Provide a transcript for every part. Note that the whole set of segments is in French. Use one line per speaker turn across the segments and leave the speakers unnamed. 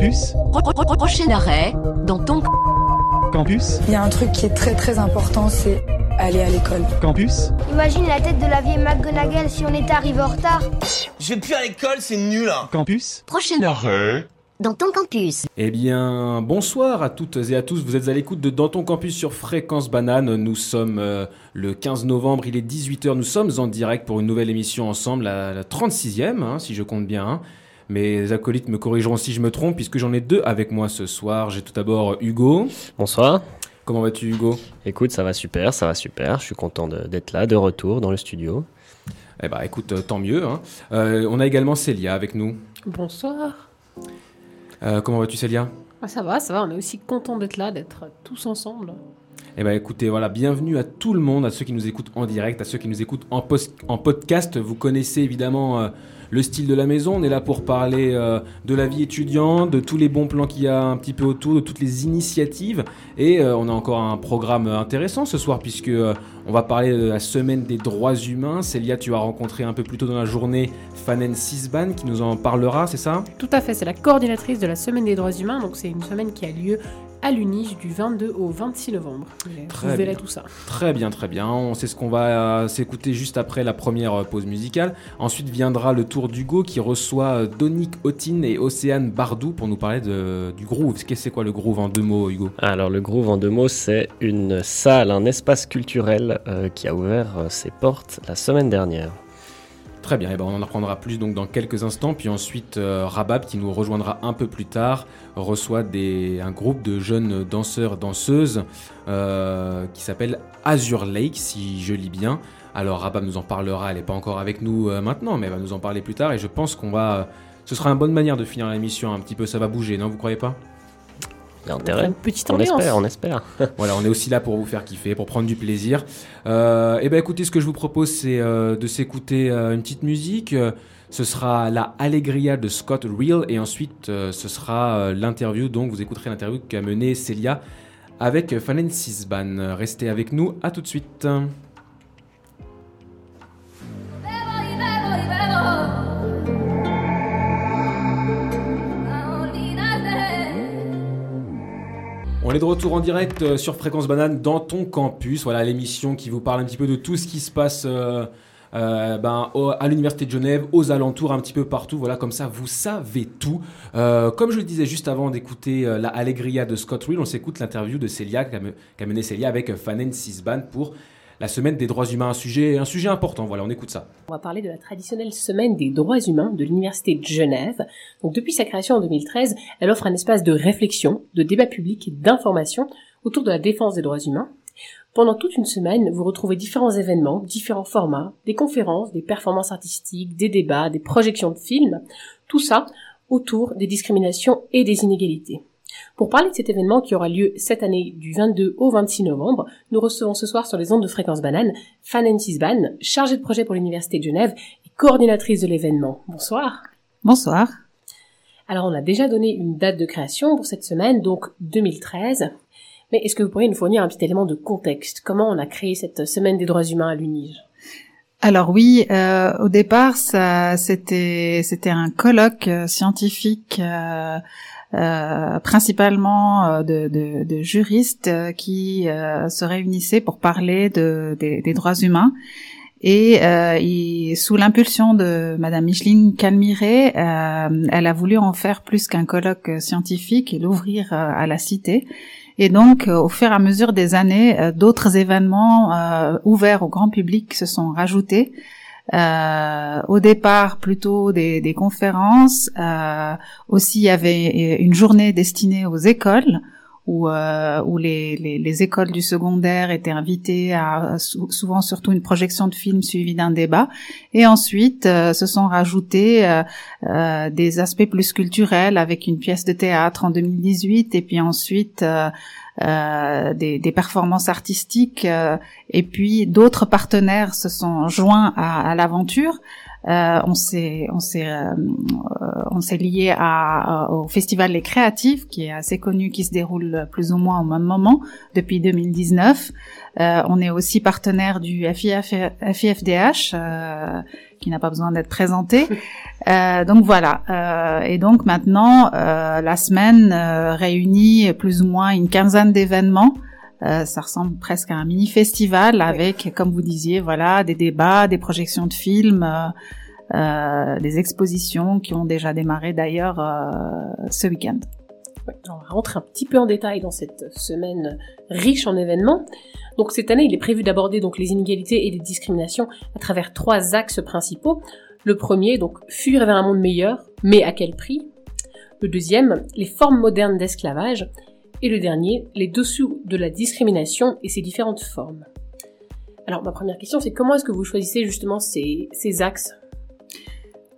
Campus
Pro- pro- pro- Prochain arrêt, dans ton
Campus
Il y a un truc qui est très très important, c'est aller à l'école.
Campus
Imagine la tête de la vieille McGonagall si on était arrivé en retard.
Je vais plus à l'école, c'est nul hein.
Campus
prochain arrêt, dans ton campus.
Eh bien, bonsoir à toutes et à tous. Vous êtes à l'écoute de Dans ton campus sur Fréquence Banane. Nous sommes euh, le 15 novembre, il est 18h. Nous sommes en direct pour une nouvelle émission ensemble, la, la 36e, hein, si je compte bien. Mes acolytes me corrigeront si je me trompe, puisque j'en ai deux avec moi ce soir. J'ai tout d'abord Hugo.
Bonsoir.
Comment vas-tu, Hugo?
Écoute, ça va super, ça va super. Je suis content de- d'être là, de retour dans le studio.
Eh ben, écoute, euh, tant mieux. hein. Euh, on a également Célia avec nous.
Bonsoir.
Euh, comment vas-tu, Célia?
Ah, ça va, ça va, on est aussi content d'être là, d'être tous ensemble.
Eh ben écoutez, voilà, bienvenue à tout le monde, à ceux qui nous écoutent en direct, à ceux qui nous écoutent en, post- en podcast. Vous connaissez évidemment euh, le style de la maison. On est là pour parler euh, de la vie étudiante, de tous les bons plans qu'il y a un petit peu autour, de toutes les initiatives. Et euh, on a encore un programme intéressant ce soir puisque euh, on va parler de la semaine des droits humains. Célia, tu as rencontré un peu plus tôt dans la journée Fanen Sisban qui nous en parlera, c'est ça?
Tout à fait, c'est la coordinatrice de la Semaine des droits humains, donc c'est une semaine qui a lieu à l'UNIGE du 22 au 26 novembre. Vous
Très
verrez
bien.
tout ça.
Très bien, très bien. On sait ce qu'on va euh, s'écouter juste après la première euh, pause musicale. Ensuite viendra le tour d'Hugo qui reçoit euh, Donick Otin et Océane Bardou pour nous parler de, du groove. Qu'est-ce c'est quoi le groove en deux mots, Hugo?
Alors, le Groove, en deux mots, c'est une salle, un espace culturel euh, qui a ouvert ses portes la semaine dernière.
Très bien, et ben on en apprendra plus donc dans quelques instants. Puis ensuite, euh, Rabab, qui nous rejoindra un peu plus tard, reçoit un groupe de jeunes danseurs, danseuses euh, qui s'appelle Azure Lake, si je lis bien. Alors Rabab nous en parlera, elle n'est pas encore avec nous euh, maintenant, mais elle va nous en parler plus tard. Et je pense qu'on va... ce sera une bonne manière de finir l'émission, un petit peu, ça va bouger, non Vous croyez pas?
Il y a intérêt.
une petite
On
ambiance.
espère, on espère.
Voilà, on est aussi là pour vous faire kiffer, pour prendre du plaisir. Euh, et ben écoutez, ce que je vous propose, c'est euh, de s'écouter euh, une petite musique. Ce sera la Allegria de Scott Real et ensuite euh, ce sera euh, l'interview. Donc vous écouterez l'interview qu'a menée Célia avec Fanen Sisban. Restez avec nous, à tout de suite. On est de retour en direct euh, sur Fréquence Banane dans ton campus. Voilà l'émission qui vous parle un petit peu de tout ce qui se passe euh, euh, ben, à l'Université de Genève, aux alentours, un petit peu partout. Voilà, comme ça, vous savez tout. Comme je le disais juste avant d'écouter la Allegria de Scott Real, on s'écoute l'interview de Célia, qu'a me- qu'a mené Célia avec Fanen Sisban pour la semaine des droits humains. Un sujet, un sujet important. Voilà, on écoute ça.
On va parler de la traditionnelle Semaine des droits humains de l'Université de Genève. Depuis sa création en 2013, elle offre un espace de réflexion, de débat public et d'information autour de la défense des droits humains. Pendant toute une semaine, vous retrouvez différents événements, différents formats, des conférences, des performances artistiques, des débats, des projections de films, tout ça autour des discriminations et des inégalités. Pour parler de cet événement qui aura lieu cette année du 22 au 26 novembre, nous recevons ce soir sur les ondes de fréquence banane Fanen Sisban, chargée de projet pour l'Université de Genève et coordinatrice de l'événement. Bonsoir.
Bonsoir.
Alors on a déjà donné une date de création pour cette semaine, donc 2013. Mais est-ce que vous pourriez nous fournir un petit élément de contexte? Comment on a créé cette semaine des droits humains à l'UNIGE?
Alors oui, euh, au départ, ça, c'était, c'était un colloque euh, scientifique, euh, principalement euh, de, de- de juristes euh, qui euh, se réunissaient pour parler de, des, droits humains. Et, euh, sous l'impulsion de Madame Micheline Calmiré, euh, elle a voulu en faire plus qu'un colloque scientifique et l'ouvrir euh, à la cité. Et donc, euh, au fur et à mesure des années, euh, d'autres événements euh, ouverts au grand public se sont rajoutés. Euh, au départ, plutôt des, des conférences. Euh, aussi, il y avait une journée destinée aux écoles où, euh, où les, les, les écoles du secondaire étaient invitées à sou- souvent surtout une projection de film suivie d'un débat. Et ensuite, euh, se sont rajoutés euh, euh, des aspects plus culturels avec une pièce de théâtre en 2018 et puis ensuite euh, euh, des, des performances artistiques et puis d'autres partenaires se sont joints à, à l'aventure. Euh, on s'est on s'est euh, euh, on s'est lié à, à- au festival Les Créatives qui est assez connu qui se déroule plus ou moins au même moment depuis 2019. Euh, on est aussi partenaire du FIF, FIFDH euh, qui n'a pas besoin d'être présenté. Euh, donc voilà. Euh, et donc maintenant, euh, la semaine réunit plus ou moins une quinzaine d'événements. Ça ressemble presque à un mini festival avec, comme vous disiez, voilà, des débats, des projections de films, des expositions qui ont déjà démarré d'ailleurs ce week-end.
on va rentrer un petit peu en détail dans cette semaine riche en événements. Donc cette année, il est prévu d'aborder donc les inégalités et les discriminations à travers trois axes principaux. Le premier, donc fuir vers un monde meilleur, mais à quel prix? Le deuxième, les formes modernes d'esclavage. Et le dernier, les dessous de la discrimination et ses différentes formes. Alors ma première question, c'est comment est-ce que vous choisissez justement ces, axes?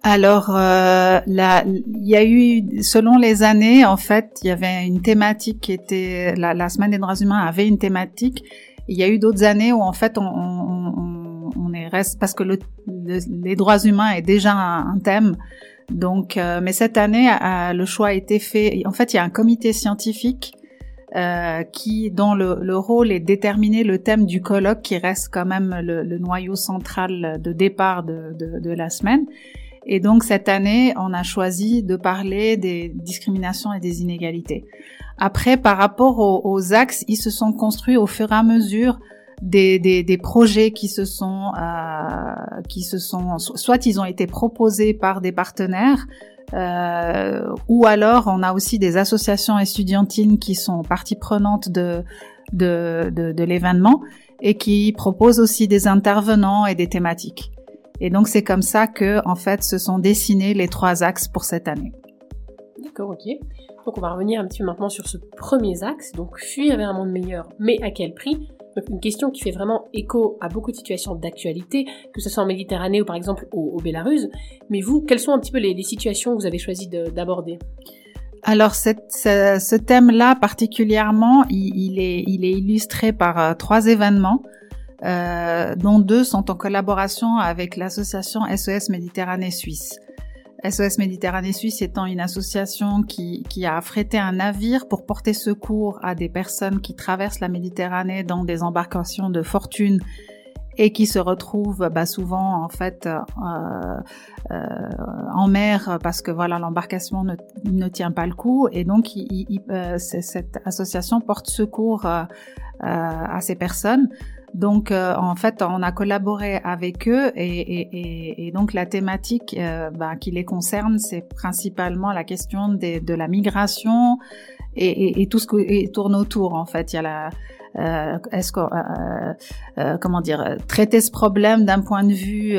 Alors, euh, il y a eu, selon les années, en fait, il y avait une thématique qui était, la, la semaine des droits humains avait une thématique il y a eu d'autres années où en fait on, on, on est reste parce que le, les droits humains est déjà un, thème. Donc, euh, mais cette année, euh, le choix a été fait. En fait, il y a un comité scientifique euh, qui, dont le, le, rôle est déterminer le thème du colloque, qui reste quand même le, le noyau central de départ de, de, de, la semaine. Et donc cette année, on a choisi de parler des discriminations et des inégalités. Après, par rapport aux, axes, ils se sont construits au fur et à mesure des, des, des projets qui se sont euh, qui se sont soit ils ont été proposés par des partenaires ou alors on a aussi des associations estudiantines qui sont partie prenante de de, de, de l'événement et qui proposent aussi des intervenants et des thématiques. Et donc c'est comme ça que en fait se sont dessinés les trois axes pour cette année.
D'accord, ok. Donc on va revenir un petit peu maintenant sur ce premier axe, donc fuir vers un monde meilleur, mais à quel prix? Une question qui fait vraiment écho à beaucoup de situations d'actualité, que ce soit en Méditerranée ou par exemple au, Bélarus. Mais vous, quelles sont un petit peu les, situations que vous avez choisi d'aborder?
Alors ce, thème-là particulièrement, il, est, il, est, illustré par euh, trois événements, euh, dont deux sont en collaboration avec l'association SOS Méditerranée Suisse. SOS Méditerranée Suisse étant une association qui, qui, a affrété un navire pour porter secours à des personnes qui traversent la Méditerranée dans des embarcations de fortune et qui se retrouvent bah, souvent en fait euh, euh, en mer parce que voilà l'embarcation ne, ne, tient pas le coup. Et donc il, euh, cette association porte secours euh, à ces personnes donc, euh, en fait, on a collaboré avec eux et, et, et, et donc la thématique euh, bah, qui les concerne, c'est principalement la question des, de la migration et, tout ce qui tourne autour. En fait, il y a la euh, est-ce que euh, euh, comment dire traiter ce problème d'un point de vue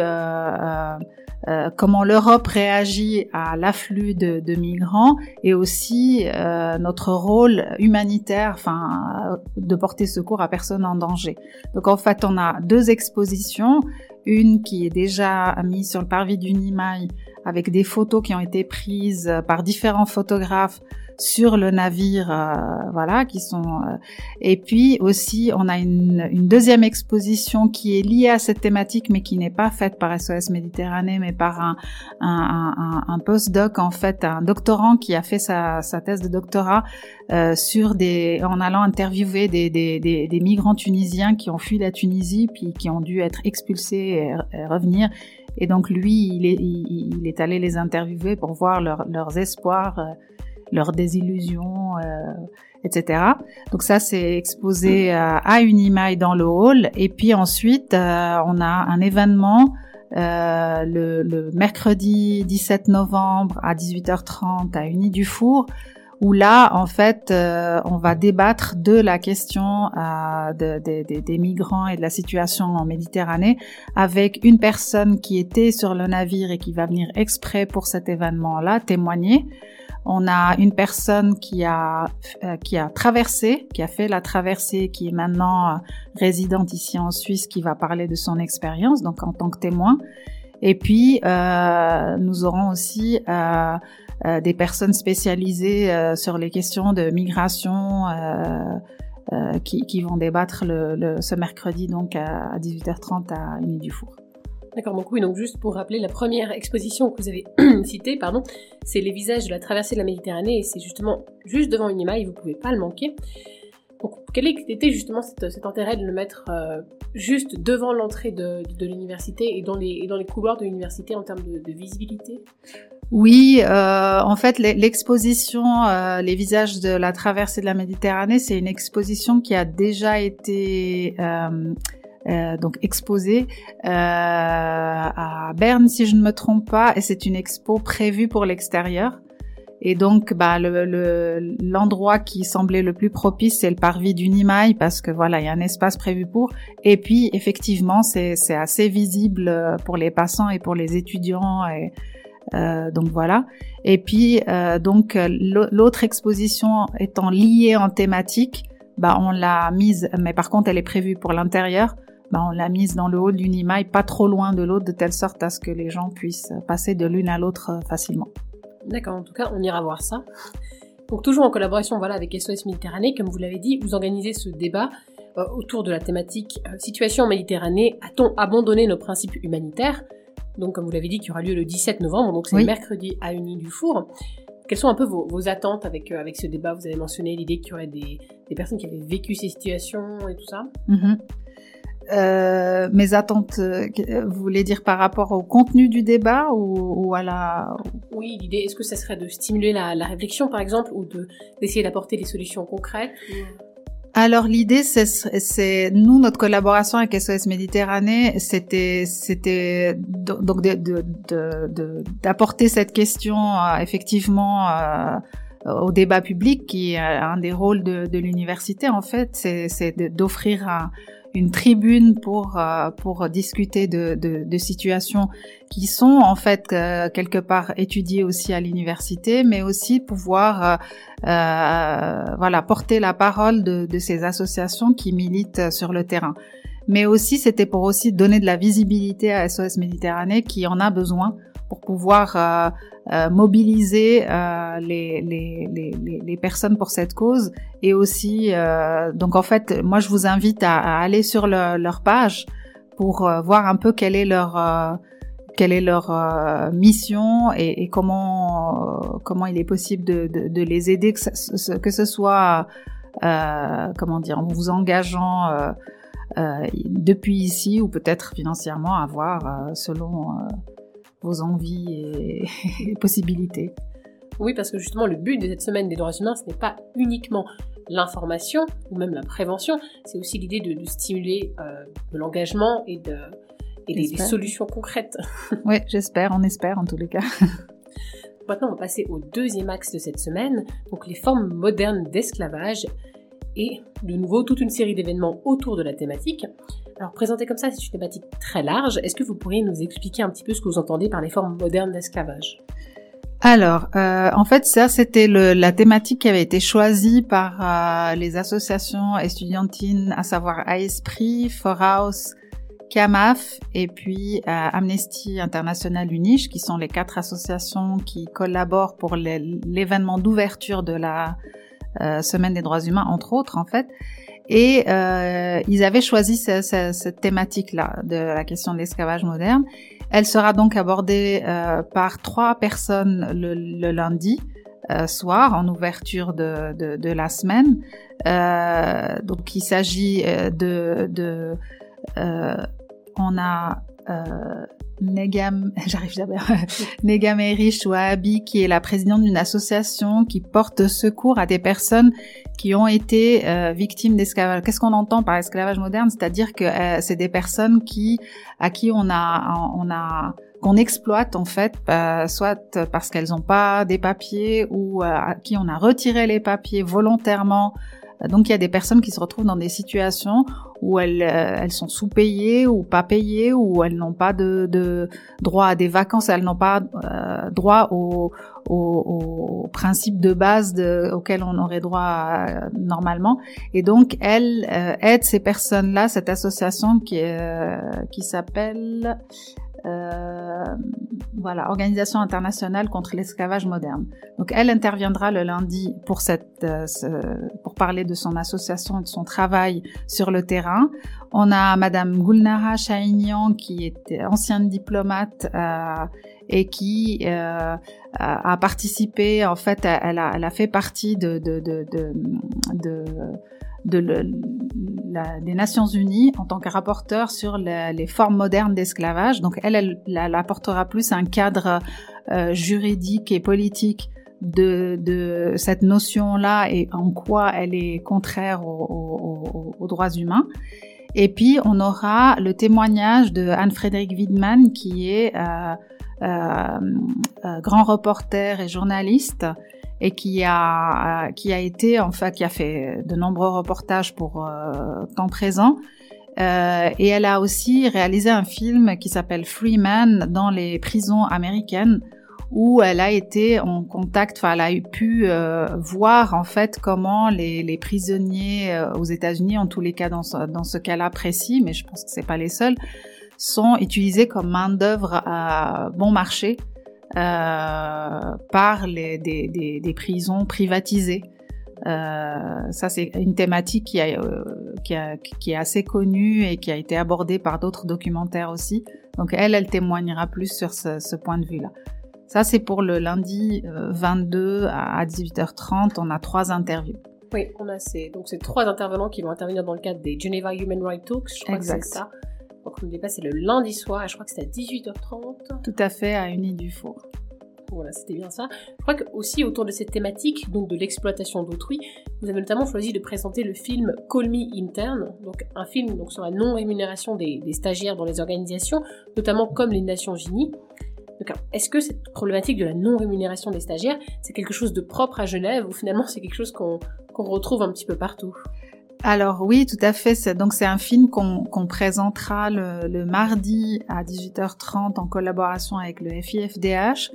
euh, comment l'Europe réagit à l'afflux de, de, migrants et aussi euh, notre rôle humanitaire, enfin, de porter secours à personnes en danger. Donc en fait, on a deux expositions, une qui est déjà mise sur le parvis du Nimaï avec des photos qui ont été prises par différents photographes sur le navire, euh, voilà, qui sont. Euh, et puis aussi, on a une, une, deuxième exposition qui est liée à cette thématique, mais qui n'est pas faite par SOS Méditerranée, mais par un, un, un, un postdoc en fait, un doctorant qui a fait sa, sa thèse de doctorat euh, sur des, en allant interviewer des, des, des, des, migrants tunisiens qui ont fui la Tunisie puis qui ont dû être expulsés et, revenir. Et donc lui, il est, il, est allé les interviewer pour voir leur, leurs espoirs leurs désillusions, euh, etc. Donc ça, c'est exposé euh, à une image dans le hall. Et puis ensuite, euh, on a un événement le, le, mercredi 17 novembre à 18h30 à Uni du Four où là, en fait, on va débattre de la question des migrants et de la situation en Méditerranée avec une personne qui était sur le navire et qui va venir exprès pour cet événement-là témoigner. On a une personne qui a euh, qui a traversé, qui a fait la traversée, qui est maintenant euh, résidente ici en Suisse, qui va parler de son expérience, donc en tant que témoin. Et puis euh, nous aurons aussi euh, euh des personnes spécialisées sur les questions de migration. Qui, qui, vont débattre le, le, ce mercredi donc à 18h30 à Unis du Four.
D'accord, donc oui, donc juste pour rappeler, la première exposition que vous avez citée, pardon, c'est les visages de la traversée de la Méditerranée, et c'est justement juste devant une image, vous pouvez pas le manquer. Donc, quel était justement cet, intérêt de le mettre euh, juste devant l'entrée de, l'université et dans les, couloirs de l'université en termes de, visibilité?
Oui, euh, en fait, l'exposition euh, Les visages de la traversée de la Méditerranée, c'est une exposition qui a déjà été donc exposée à Berne, si je ne me trompe pas, et c'est une expo prévue pour l'extérieur. Et donc, bah, l'endroit le, qui semblait le plus propice, c'est le parvis du Nimaï, parce que voilà, il y a un espace prévu pour. Et puis, effectivement, c'est assez visible euh, pour les passants et pour les étudiants. Et, euh, donc voilà. Et puis, euh, donc l'autre exposition étant liée en thématique, bah, on l'a mise, mais par contre, elle est prévue pour l'intérieur. Bah, on l'a mise dans le haut du Nimaï, pas trop loin de l'autre, de telle sorte à ce que les gens puissent passer de l'une à l'autre euh, facilement.
D'accord, en tout cas, on ira voir ça. Donc toujours en collaboration voilà, avec SOS Méditerranée, comme vous l'avez dit, vous organisez ce débat euh, autour de la thématique euh, Situation en Méditerranée, a-t-on abandonné nos principes humanitaires? Donc comme vous l'avez dit, qui aura lieu le 17 novembre, donc c'est mercredi à Uni du Four. Quelles sont un peu vos, attentes avec, euh, avec ce débat? Vous avez mentionné l'idée qu'il y aurait des, personnes qui avaient vécu ces situations et tout ça.
Mm-hmm. Euh, mes attentes, euh, vous voulez dire par rapport au contenu du débat ou, ou à la...
Oui, l'idée, est-ce que ça serait de stimuler la, la réflexion par exemple ou d'essayer d'apporter des solutions concrètes?
Alors l'idée, c'est nous notre collaboration avec SOS Méditerranée, c'était c'était donc d'apporter de, de, cette question euh, effectivement euh, au débat public qui est un des rôles de, de l'université en fait, c'est d'offrir un une tribune pour euh, pour discuter de, de, de, situations qui sont en fait euh, quelque part étudiées aussi à l'université, mais aussi pouvoir euh, euh, voilà porter la parole de, de ces associations qui militent sur le terrain. Mais aussi c'était pour aussi donner de la visibilité à SOS Méditerranée qui en a besoin pour pouvoir euh, mobiliser euh, les, les, les, les, personnes pour cette cause. Et aussi euh, donc en fait moi je vous invite à, à aller sur le, leur page pour voir un peu quelle est leur quelle est leur mission et, et comment comment il est possible de, de, de les aider que ce, que ce soit comment dire en vous engageant depuis ici ou peut-être financièrement à voir selon vos envies et, possibilités.
Oui, parce que justement, le but de cette semaine des droits humains, ce n'est pas uniquement l'information ou même la prévention, c'est aussi l'idée de, stimuler euh, de l'engagement et, de, et des, solutions concrètes.
oui, j'espère, on espère en tous les cas.
Maintenant, on va passer au deuxième axe de cette semaine, donc les formes modernes d'esclavage et de nouveau toute une série d'événements autour de la thématique. Alors présenté comme ça, c'est une thématique très large. Est-ce que vous pourriez nous expliquer un petit peu ce que vous entendez par les formes modernes d'esclavage?
Alors, euh, en fait, ça, c'était la thématique qui avait été choisie par euh, les associations estudiantines, à savoir Esprit, Forhouse, CAMAF et puis euh, Amnesty International Uniche, qui sont les quatre associations qui collaborent pour l'événement d'ouverture de la Semaine des droits humains, entre autres, en fait. Et euh, ils avaient choisi cette thématique-là de la question de l'esclavage moderne. Elle sera donc abordée euh, par trois personnes le, lundi euh, soir en ouverture de, la semaine. Euh, donc il s'agit de, de on a Negam, j'arrive jamais, Negam Erich Wahabi, qui est la présidente d'une association qui porte secours à des personnes qui ont été euh, victimes d'esclavage. Qu'est-ce qu'on entend par esclavage moderne? C'est-à-dire que euh, c'est des personnes qui, à qui on a, on a, qu'on exploite en fait, euh, soit parce qu'elles n'ont pas des papiers ou à qui on a retiré les papiers volontairement donc il y a des personnes qui se retrouvent dans des situations où elles, euh, elles sont sous-payées ou pas payées, ou elles n'ont pas de, de, droit à des vacances, elles n'ont pas euh, droit aux au, au principes de base de, auxquels on aurait droit euh, normalement. Et donc elle aide ces personnes-là, cette association qui, qui s'appelle euh, voilà, Organisation internationale contre l'esclavage moderne. Donc elle interviendra le lundi pour cette, euh, pour parler de son association et de son travail sur le terrain. On a Madame Gulnara Chahinian qui est ancienne diplomate euh, et qui euh, a participé. En fait, elle a, elle a fait partie de, de, de, de, de de des Nations Unies en tant que rapporteur sur les formes modernes d'esclavage. Donc elle, elle, apportera plus un cadre euh, juridique et politique de, de cette notion-là et en quoi elle est contraire aux, aux, droits humains. Et puis on aura le témoignage de Anne-Frédéric Widman qui est euh, euh, euh, grand reporter et journaliste et qui a qui a été en fait qui a fait de nombreux reportages pour euh, temps présent. Euh, et elle a aussi réalisé un film qui s'appelle Freeman dans les prisons américaines où elle a été en contact, enfin elle a pu euh, voir en fait comment les, les prisonniers euh, aux États-Unis, en tous les cas dans ce, dans ce cas-là précis, mais je pense que c'est pas les seuls, sont utilisés comme main d'œuvre à bon marché. euh, par les, des, des, des, prisons privatisées. Euh, ça, c'est une thématique qui, a, euh, qui, a, qui, est assez connue et qui a été abordée par d'autres documentaires aussi. Donc elle, elle témoignera plus sur ce, ce point de vue-là. Ça, c'est pour le lundi 22 euh, à 18h30. On a trois interviews.
Oui, on a ces, donc ces trois intervenants qui vont intervenir dans le cadre des Geneva Human Rights Talks. Je crois que c'est ça. Donc, on pas, c'est le lundi soir, et je crois que c'est à 18h30.
Tout à fait, à Unis du Four.
Voilà, c'était bien ça. Je crois que aussi autour de cette thématique, donc de l'exploitation d'autrui, vous avez notamment choisi de présenter le film Call Me Intern, donc un film donc, sur la non-rémunération des, stagiaires dans les organisations, notamment comme les Nations Unies. Est-ce que cette problématique de la non-rémunération des stagiaires, c'est quelque chose de propre à Genève ou finalement c'est quelque chose qu'on retrouve un petit peu partout?
Alors oui, tout à fait. Donc c'est un film qu'on présentera le, mardi à 18h30 en collaboration avec le FIFDH.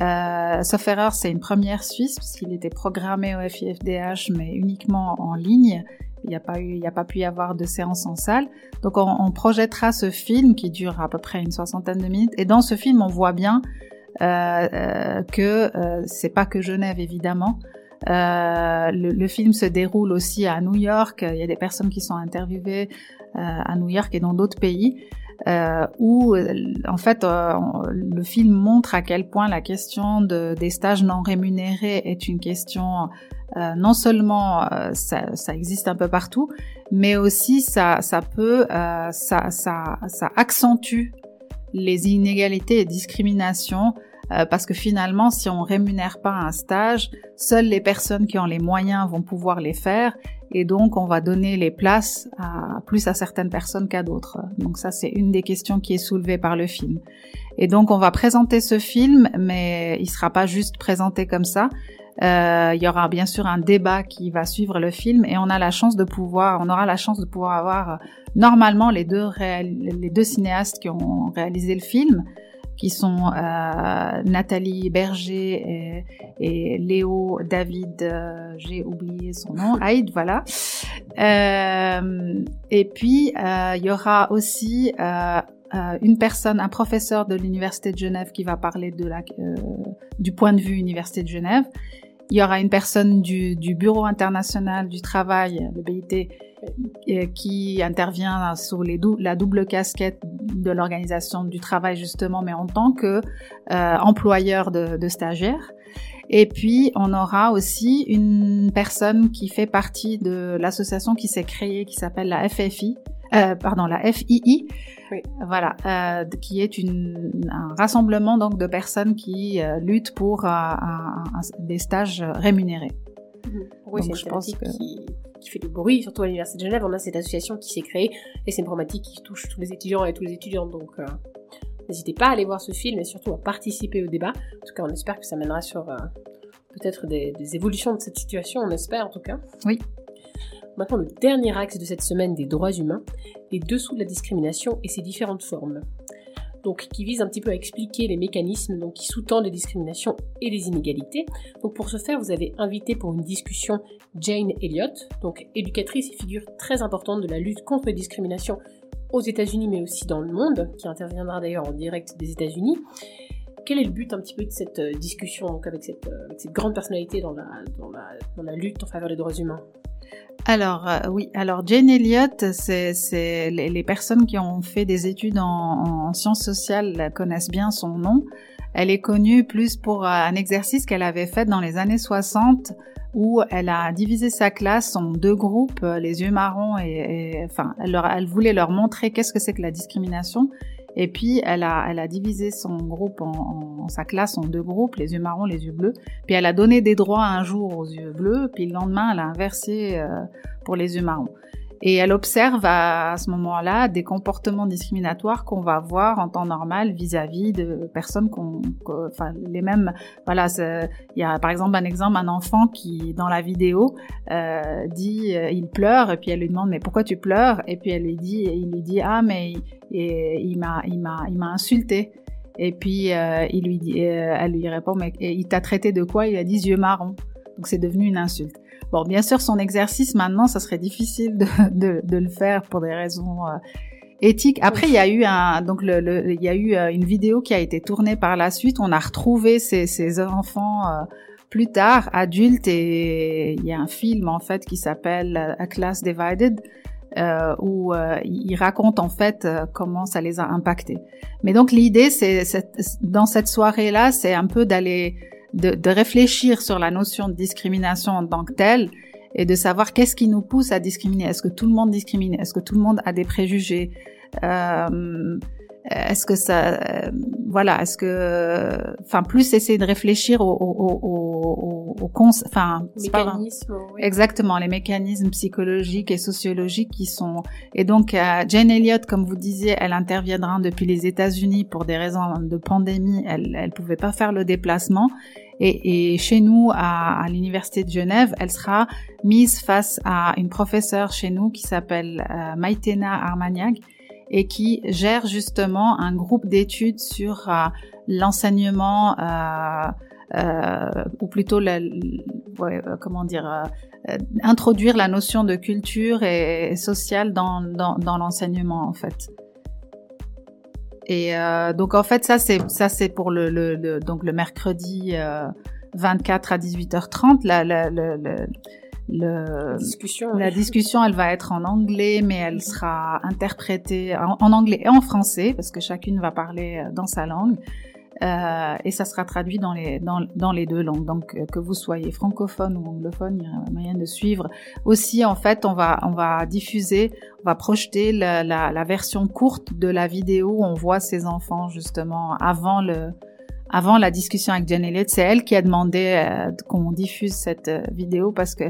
Euh, sauf erreur, c'est une première suisse puisqu'il était programmé au FIFDH mais uniquement en ligne. Il n'y a pas eu, il n'y a pas pu y avoir de séance en salle. Donc on, projettera ce film qui dure à peu près une soixantaine de minutes. Et dans ce film, on voit bien euh, euh que euh, c'est pas que Genève évidemment. Euh, le, le, film se déroule aussi à New York. Il y a des personnes qui sont interviewées euh, à New York et dans d'autres pays. Euh, où en fait euh, le film montre à quel point la question de, des stages non rémunérés est une question euh, non seulement euh, ça, ça, existe un peu partout, mais aussi ça, ça peut, euh, ça, ça, ça accentue les inégalités et discriminations parce que finalement, si on rémunère pas un stage, seules les personnes qui ont les moyens vont pouvoir les faire et donc on va donner les places à, plus à certaines personnes qu'à d'autres. Donc ça, c'est une des questions qui est soulevée par le film. Et donc on va présenter ce film, mais il sera pas juste présenté comme ça. Euh, il y aura bien sûr un débat qui va suivre le film et on a la chance de pouvoir, on aura la chance de pouvoir avoir euh, normalement les deux les deux cinéastes qui ont réalisé le film, qui sont euh, Nathalie Berger et, Léo David, euh, j'ai oublié son nom, Aïd, voilà. Euh, et puis il y aura aussi une personne, un professeur de l'université de Genève qui va parler de la, du point de vue université de Genève. Il y aura une personne du, du Bureau international du travail, le BIT, euh, qui intervient sur les la double casquette de l'organisation du travail justement, mais en tant que euh, employeur de, de stagiaires. Et puis, on aura aussi une personne qui fait partie de l'association qui s'est créée, qui s'appelle la FFI, euh, pardon, la FII, oui. voilà, euh, qui est une, un rassemblement donc de personnes qui euh, luttent pour euh, un, un, des stages rémunérés.
Mmh. Oui, c'est une pense que... qui, qui, fait du bruit, surtout à l'Université de Genève. On a cette association qui s'est créée et c'est une problématique qui touche tous les étudiants et tous les étudiantes. Donc, n'hésitez pas à aller voir ce film et surtout à participer au débat. En tout cas, on espère que ça mènera sur peut-être des, des évolutions de cette situation. On espère en tout cas.
Oui.
Maintenant, le dernier axe de cette semaine des droits humains, les dessous de la discrimination et ses différentes formes. Donc, qui vise un petit peu à expliquer les mécanismes qui sous-tendent les discriminations et les inégalités. Donc, pour ce faire, vous avez invité pour une discussion Jane Elliott, donc éducatrice et figure très importante de la lutte contre les discriminations aux États-Unis, mais aussi dans le monde, qui interviendra d'ailleurs en direct des États-Unis. Quel est le but un petit peu de cette euh, discussion donc avec, cette, euh, avec cette grande personnalité dans la lutte en faveur des droits humains?
Alors euh, oui, alors Jane Elliott, c'est les, les, personnes qui ont fait des études en, en sciences sociales connaissent bien son nom. Elle est connue plus pour un exercice qu'elle avait fait dans les années 60 où elle a divisé sa classe en deux groupes, les yeux marrons et, enfin, elle, leur, elle voulait leur montrer qu'est-ce que c'est que la discrimination. Et puis, elle a, elle a divisé son groupe en, sa classe en deux groupes, les yeux marrons, les yeux bleus. Puis, elle a donné des droits un jour aux yeux bleus, puis le lendemain, elle a inversé euh, pour les yeux marrons. Et elle observe à, ce moment-là des comportements discriminatoires qu'on va voir en temps normal vis-à-vis de personnes qu'on, enfin les mêmes. Voilà, il y a par exemple un exemple, un enfant qui dans la vidéo euh, dit, euh, il pleure et puis elle lui demande mais pourquoi tu pleures? Et puis elle lui dit, il lui dit ah mais il m'a, il m'a, il m'a insulté. Et puis euh, il lui dit, euh, elle lui répond mais il t'a traité de quoi? Il a dit yeux marrons. Donc c'est devenu une insulte. Bon, bien sûr, son exercice maintenant, ça serait difficile de, de, de le faire pour des raisons euh, éthiques. Après, il y a eu un, donc le, il y a eu euh, une vidéo qui a été tournée par la suite. On a retrouvé ces, ces enfants euh, plus tard, adultes, et il y a un film en fait qui s'appelle A Class Divided. Euh, où euh, il raconte en fait comment ça les a impactés. Mais donc l'idée, c'est dans cette soirée-là, c'est un peu d'aller de, de, réfléchir sur la notion de discrimination en tant que telle et de savoir qu'est-ce qui nous pousse à discriminer. Est-ce que tout le monde discrimine? Est-ce que tout le monde a des préjugés? Euh, est-ce que ça, euh, voilà, est-ce que, enfin, plus essayer de réfléchir au, au, au, au, enfin,
mécanismes,
exactement, les mécanismes psychologiques et sociologiques qui sont, et donc euh, Jane Elliott, comme vous disiez, elle interviendra depuis les États-Unis pour des raisons de pandémie, elle, elle pouvait pas faire le déplacement. Et, et, chez nous, à, à l'université de Genève, elle sera mise face à une professeure chez nous qui s'appelle euh, Maïtena Armagnac, et qui gère justement un groupe d'études sur euh, l'enseignement euh, euh, ou plutôt la, ouais, euh, comment dire introduire la notion de culture et, sociale dans, dans, dans l'enseignement en fait. Et donc en fait ça c'est ça c'est pour le, le, donc le mercredi 24 à 18h30 la, la, la,
le, discussion,
la discussion, elle va être en anglais, mais elle sera interprétée en, anglais et en français, parce que chacune va parler euh, dans sa langue. Euh, et ça sera traduit dans les, dans, dans les deux langues. Donc, euh, que vous soyez francophone ou anglophone, il y a moyen de suivre. Aussi, en fait, on va, on va diffuser, on va projeter la, la, la version courte de la vidéo où on voit ces enfants, justement, avant le, avant la discussion avec Jen Elliott, c'est elle qui a demandé euh, qu'on diffuse cette euh, vidéo parce que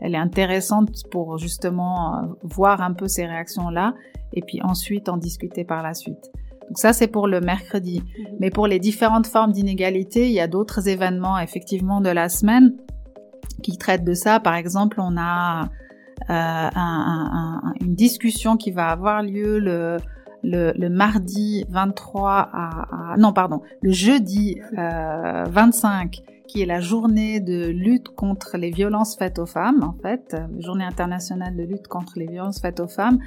elle est intéressante pour justement euh, voir un peu ces réactions-là et puis ensuite en discuter par la suite. Donc ça, c'est pour le mercredi. Mhm. Mais pour les différentes formes d'inégalité, il y a d'autres événements effectivement de la semaine qui traitent de ça. Par exemple, on a euh, un, un, une discussion qui va avoir lieu le le, le mardi 23 à, non pardon le jeudi euh, 25 qui est la journée de lutte contre les violences faites aux femmes en fait journée internationale de lutte contre les violences faites aux femmes.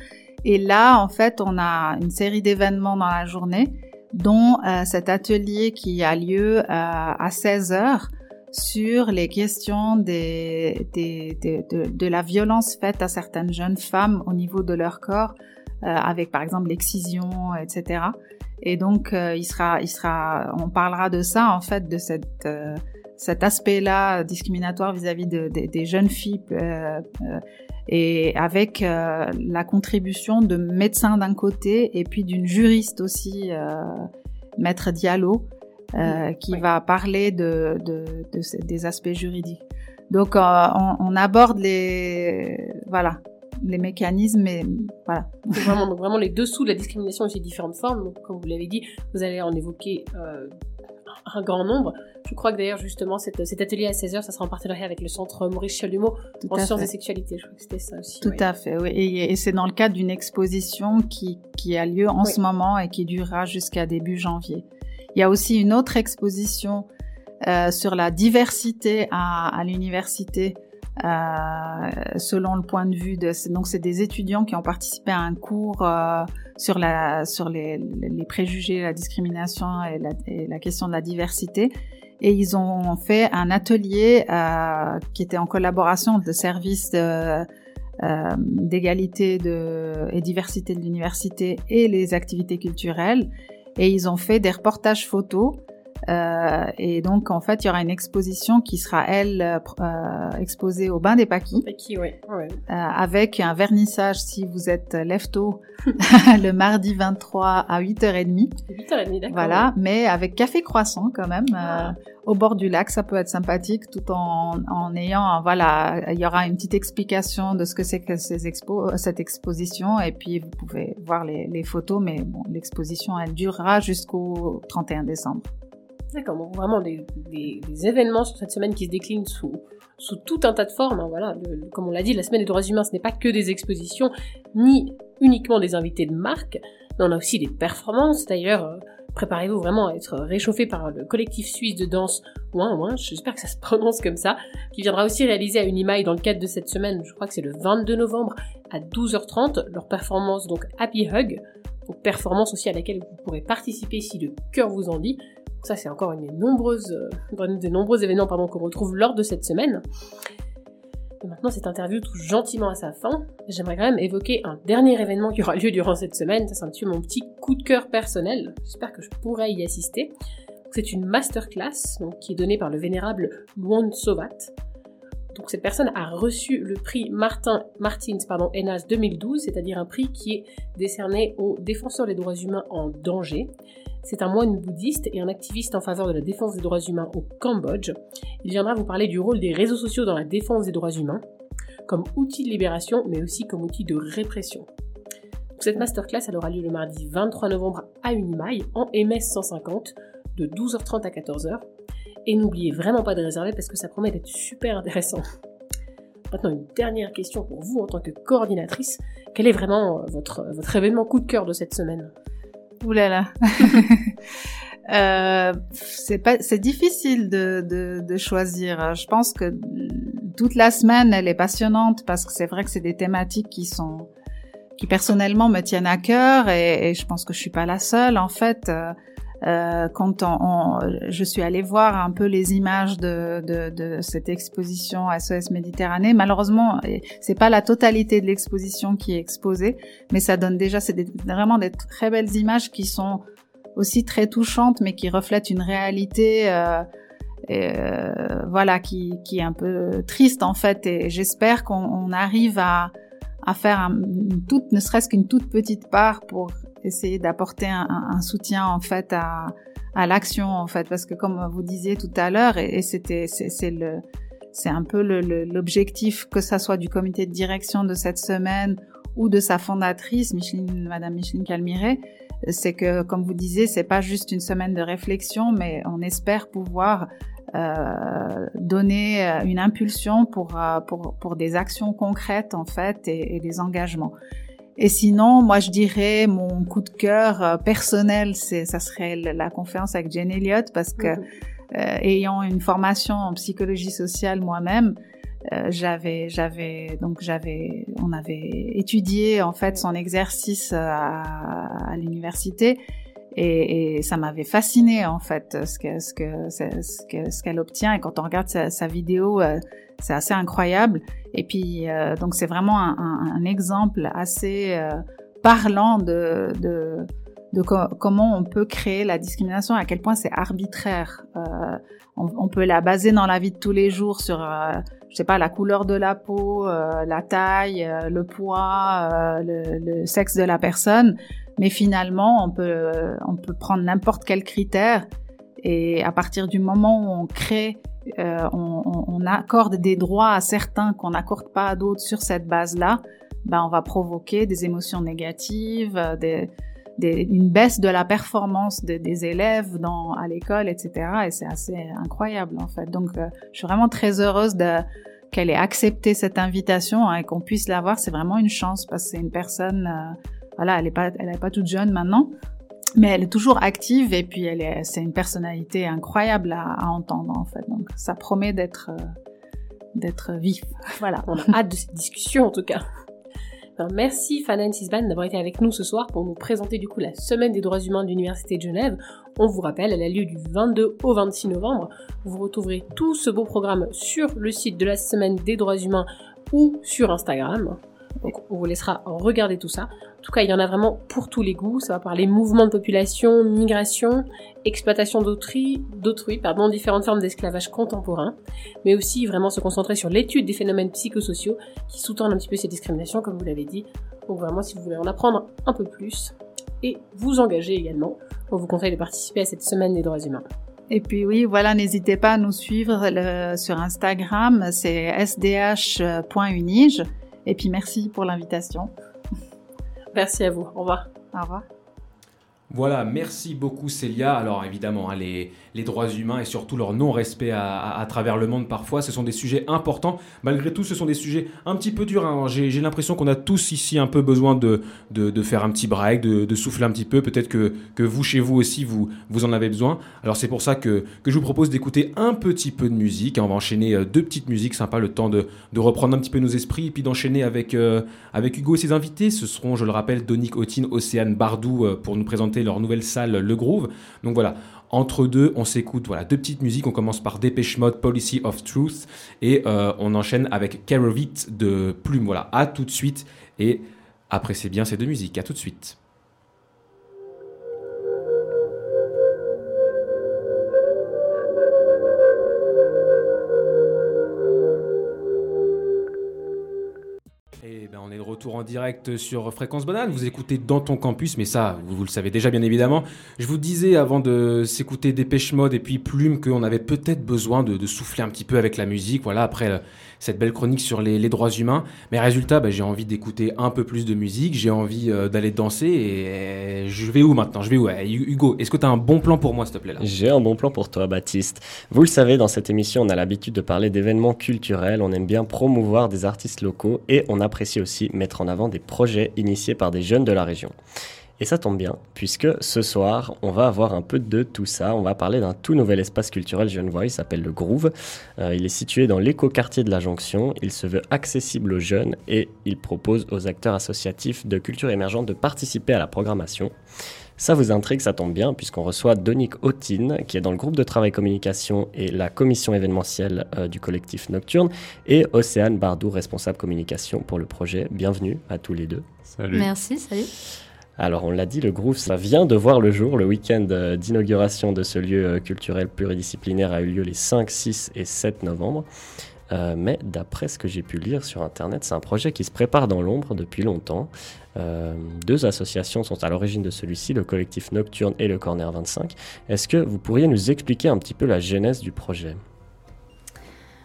Et là en fait on a une série d'événements dans la journée dont euh, cet atelier qui a lieu euh, à 16 heures sur les questions des, des, de, de, la violence faite à certaines jeunes femmes au niveau de leur corps euh, avec par exemple l'excision, etc. Et donc euh, il sera, il sera, on parlera de ça en fait, de cette euh, cet aspect-là discriminatoire vis-à-vis de, des jeunes filles euh, et avec euh, la contribution de médecins d'un côté et puis d'une juriste aussi, euh, Maître Diallo, qui va parler de, de, de, des aspects juridiques. Donc on, on, aborde les voilà les mécanismes et voilà.
vraiment, donc vraiment les dessous de la discrimination et ses différentes formes. Donc, comme vous l'avez dit, vous allez en évoquer euh, un grand nombre. Je crois que d'ailleurs justement cet, cet atelier à 16h, ça sera en partenariat avec le centre Maurice Chalumeau en sciences et sexualité. Je crois que c'était ça aussi.
Tout à fait, oui. Et, et c'est dans le cadre d'une exposition qui, qui a lieu en ce moment et qui durera jusqu'à début janvier. Il y a aussi une autre exposition euh, sur la diversité à, à l'université euh, selon le point de vue de donc c'est des étudiants qui ont participé à un cours euh, sur la sur les, les, préjugés, la discrimination et la, et la, question de la diversité. Et ils ont fait un atelier euh, qui était en collaboration de services euh, d'égalité de, et diversité de l'université et les activités culturelles. Et ils ont fait des reportages photos Euh, et donc, en fait, il y aura une exposition qui sera, elle, euh, euh exposée au bain des Paquis.
Paquis, oui. Ouais.
Euh, avec un vernissage, si vous êtes lève-tôt, le mardi 23 à 8h30.
8h30, d'accord.
Voilà, mais avec café croissant quand même. Ah. au bord du lac, ça peut être sympathique tout en, en ayant, voilà, il y aura une petite explication de ce que c'est que ces expos, cette exposition et puis vous pouvez voir les, les photos, mais bon, l'exposition, elle durera jusqu'au 31 décembre.
D'accord, vraiment des, événements sur cette semaine qui se déclinent sous, sous tout un tas de formes. Hein, voilà, comme on l'a dit, la semaine des droits humains, ce n'est pas que des expositions, ni uniquement des invités de marque, mais on a aussi des performances. D'ailleurs, euh, préparez-vous vraiment à être réchauffé par le collectif suisse de danse Ouin Ouin, j'espère que ça se prononce comme ça, qui viendra aussi réaliser à Unimail dans le cadre de cette semaine, je crois que c'est le 22 novembre à 12h30, leur performance donc Happy Hug, donc performance aussi à laquelle vous pourrez participer si le cœur vous en dit. Ça, c'est encore une des nombreuses, euh, nombreux événements qu'on retrouve lors de cette semaine. Maintenant, cette interview touche gentiment à sa fin. J'aimerais quand même évoquer un dernier événement qui aura lieu durant cette semaine. Ça, c'est un petit mon petit coup de cœur personnel. J'espère que je pourrai y assister. C'est une masterclass qui est donnée par le vénérable Luan Sovat. Donc cette personne a reçu le prix Martin, Martins pardon, ENAS 2012, c'est-à-dire un prix qui est décerné aux défenseurs des droits humains en danger. C'est un moine bouddhiste et un activiste en faveur de la défense des droits humains au Cambodge. Il viendra vous parler du rôle des réseaux sociaux dans la défense des droits humains, comme outil de libération, mais aussi comme outil de répression. Cette masterclass elle aura lieu le mardi 23 novembre à Unimail, en MS 150, de 12h30 à 14h. Et n'oubliez vraiment pas de réserver parce que ça promet d'être super intéressant. Maintenant, une dernière question pour vous en tant que coordinatrice. Quel est vraiment votre, votre événement coup de cœur de cette semaine?
Ouh euh, c'est pas, c'est difficile de, de, de, choisir. Je pense que toute la semaine, elle est passionnante parce que c'est vrai que c'est des thématiques qui sont, qui personnellement me tiennent à cœur et, et je pense que je suis pas la seule. En fait, euh, quand on, je suis allée voir un peu les images de, de, de cette exposition SOS Méditerranée, malheureusement, c'est pas la totalité de l'exposition qui est exposée, mais ça donne déjà, c'est vraiment des très belles images qui sont aussi très touchantes, mais qui reflètent une réalité. Euh, euh, voilà, qui, qui est un peu triste en fait, et j'espère qu'on arrive à, à faire un, une toute, ne serait-ce qu'une toute petite part pour essayer d'apporter un, soutien en fait à, l'action en fait parce que comme vous disiez tout à l'heure et, c'était c'est c'est un peu l'objectif que ça soit du comité de direction de cette semaine ou de sa fondatrice Micheline Madame Micheline Calmiré c'est que comme vous disiez c'est pas juste une semaine de réflexion mais on espère pouvoir euh, donner une impulsion pour, euh, pour, pour des actions concrètes en fait et des engagements. Et sinon, moi, je dirais mon coup de cœur euh, personnel, c'est ça serait la conférence avec Jane Elliott parce que mhm. euh, ayant une formation en psychologie sociale moi-même, euh, j'avais j'avais donc j'avais on avait étudié en fait son exercice à, à l'université et, et, ça m'avait fasciné en fait ce que ce que ce que ce qu'elle obtient et quand on regarde sa, sa vidéo c'est assez incroyable. Et puis, euh, donc c'est vraiment un, un, un, exemple assez euh, parlant de, de, de co comment on peut créer la discrimination, à quel point c'est arbitraire. Euh, on, on, peut la baser dans la vie de tous les jours sur, euh, je sais pas, la couleur de la peau, euh, la taille, le poids, le, le, sexe de la personne, mais finalement, on peut, on peut prendre n'importe quel critère et à partir du moment où on crée euh, on, on, accorde des droits à certains qu'on n'accorde pas à d'autres sur cette base-là, ben on va provoquer des émotions négatives, euh, des, des, une baisse de la performance de, des élèves dans, à l'école, etc. Et c'est assez incroyable en fait. Donc euh, je suis vraiment très heureuse de qu'elle ait accepté cette invitation hein, et qu'on puisse la voir. C'est vraiment une chance parce que c'est une personne, euh, voilà, elle est pas, elle est pas toute jeune maintenant mais elle est toujours active et puis elle est, c'est une personnalité incroyable à, à, entendre en fait. Donc ça promet d'être euh, d'être vif.
Voilà, on a hâte de cette discussion en tout cas. Alors, merci Fanan Sisban d'avoir été avec nous ce soir pour nous présenter du coup la semaine des droits humains de l'Université de Genève. On vous rappelle, elle a lieu du 22 au 26 novembre. Vous retrouverez tout ce beau programme sur le site de la semaine des droits humains ou sur Instagram. Donc on vous laissera regarder tout ça. En tout cas, il y en a vraiment pour tous les goûts. Ça va parler mouvement de population, migration, exploitation d'autrui, d'autrui, pardon, différentes formes d'esclavage contemporain, mais aussi vraiment se concentrer sur l'étude des phénomènes psychosociaux qui sous-tendent un petit peu ces discriminations, comme vous l'avez dit. Donc vraiment, si vous voulez en apprendre un peu plus et vous engager également, on vous conseille de participer à cette semaine des droits humains.
Et puis oui, voilà, n'hésitez pas à nous suivre sur Instagram, c'est sdh.unige. Et puis merci pour l'invitation.
Merci à vous. Au revoir.
Au revoir.
Voilà, merci beaucoup Célia. Alors évidemment, hein, les, droits humains et surtout leur non-respect à, travers le monde parfois, ce sont des sujets importants. Malgré tout, ce sont des sujets un petit peu durs. Hein. J'ai l'impression qu'on a tous ici un peu besoin de, faire un petit break, de, souffler un petit peu. Peut-être que, vous, chez vous aussi, vous, en avez besoin. Alors c'est pour ça que, je vous propose d'écouter un petit peu de musique. On va enchaîner euh, deux petites musiques sympas, le temps de, reprendre un petit peu nos esprits et puis d'enchaîner avec, euh, avec Hugo et ses invités. Ce seront, je le rappelle, Donique Otine, Océane Bardou euh, pour nous présenter leur nouvelle salle Le Groove. Donc voilà, entre deux, on s'écoute voilà deux petites musiques. On commence par Dépêche Mode, Policy of Truth, et euh, on enchaîne avec Carovit de Plume. Voilà, à tout de suite. Et appréciez bien ces deux musiques. À tout de suite. Retour en direct sur Fréquence Banane. Vous écoutez dans ton campus, mais ça, vous, le savez déjà bien évidemment. Je vous disais avant de s'écouter Dépêche Mode et puis Plume qu'on avait peut-être besoin de, souffler un petit peu avec la musique. Voilà, après euh, cette belle chronique sur les, droits humains. Mais résultat, bah, j'ai envie d'écouter un peu plus de musique. J'ai envie euh, d'aller danser. Et je vais où maintenant? Je vais où? Hugo, est-ce que tu as un bon plan pour moi, s'il te plaît
J'ai un bon plan pour toi, Baptiste. Vous le savez, dans cette émission, on a l'habitude de parler d'événements culturels. On aime bien promouvoir des artistes locaux et on apprécie aussi en avant des projets initiés par des jeunes de la région. Et ça tombe bien, puisque ce soir, on va avoir un peu de tout ça. On va parler d'un tout nouvel espace culturel genevois, il s'appelle le Groove. Euh, il est situé dans l'éco-quartier de la Jonction. Il se veut accessible aux jeunes et il propose aux acteurs associatifs de culture émergente de participer à la programmation. Ça vous intrigue, ça tombe bien, puisqu'on reçoit Donique Otine, qui est dans le groupe de travail communication et la commission événementielle euh, du collectif Nocturne, et Océane Bardou, responsable communication pour le projet. Bienvenue à tous les deux.
Salut. Merci, salut.
Alors on l'a dit, le Groove, ça vient de voir le jour. Le week-end euh, d'inauguration de ce lieu euh, culturel pluridisciplinaire a eu lieu les 5, 6 et 7 novembre. Euh, mais d'après ce que j'ai pu lire sur Internet, c'est un projet qui se prépare dans l'ombre depuis longtemps. Deux associations sont à l'origine de celui-ci, le collectif Nocturne et le Corner 25. Est-ce que vous pourriez nous expliquer un petit peu la genèse du projet?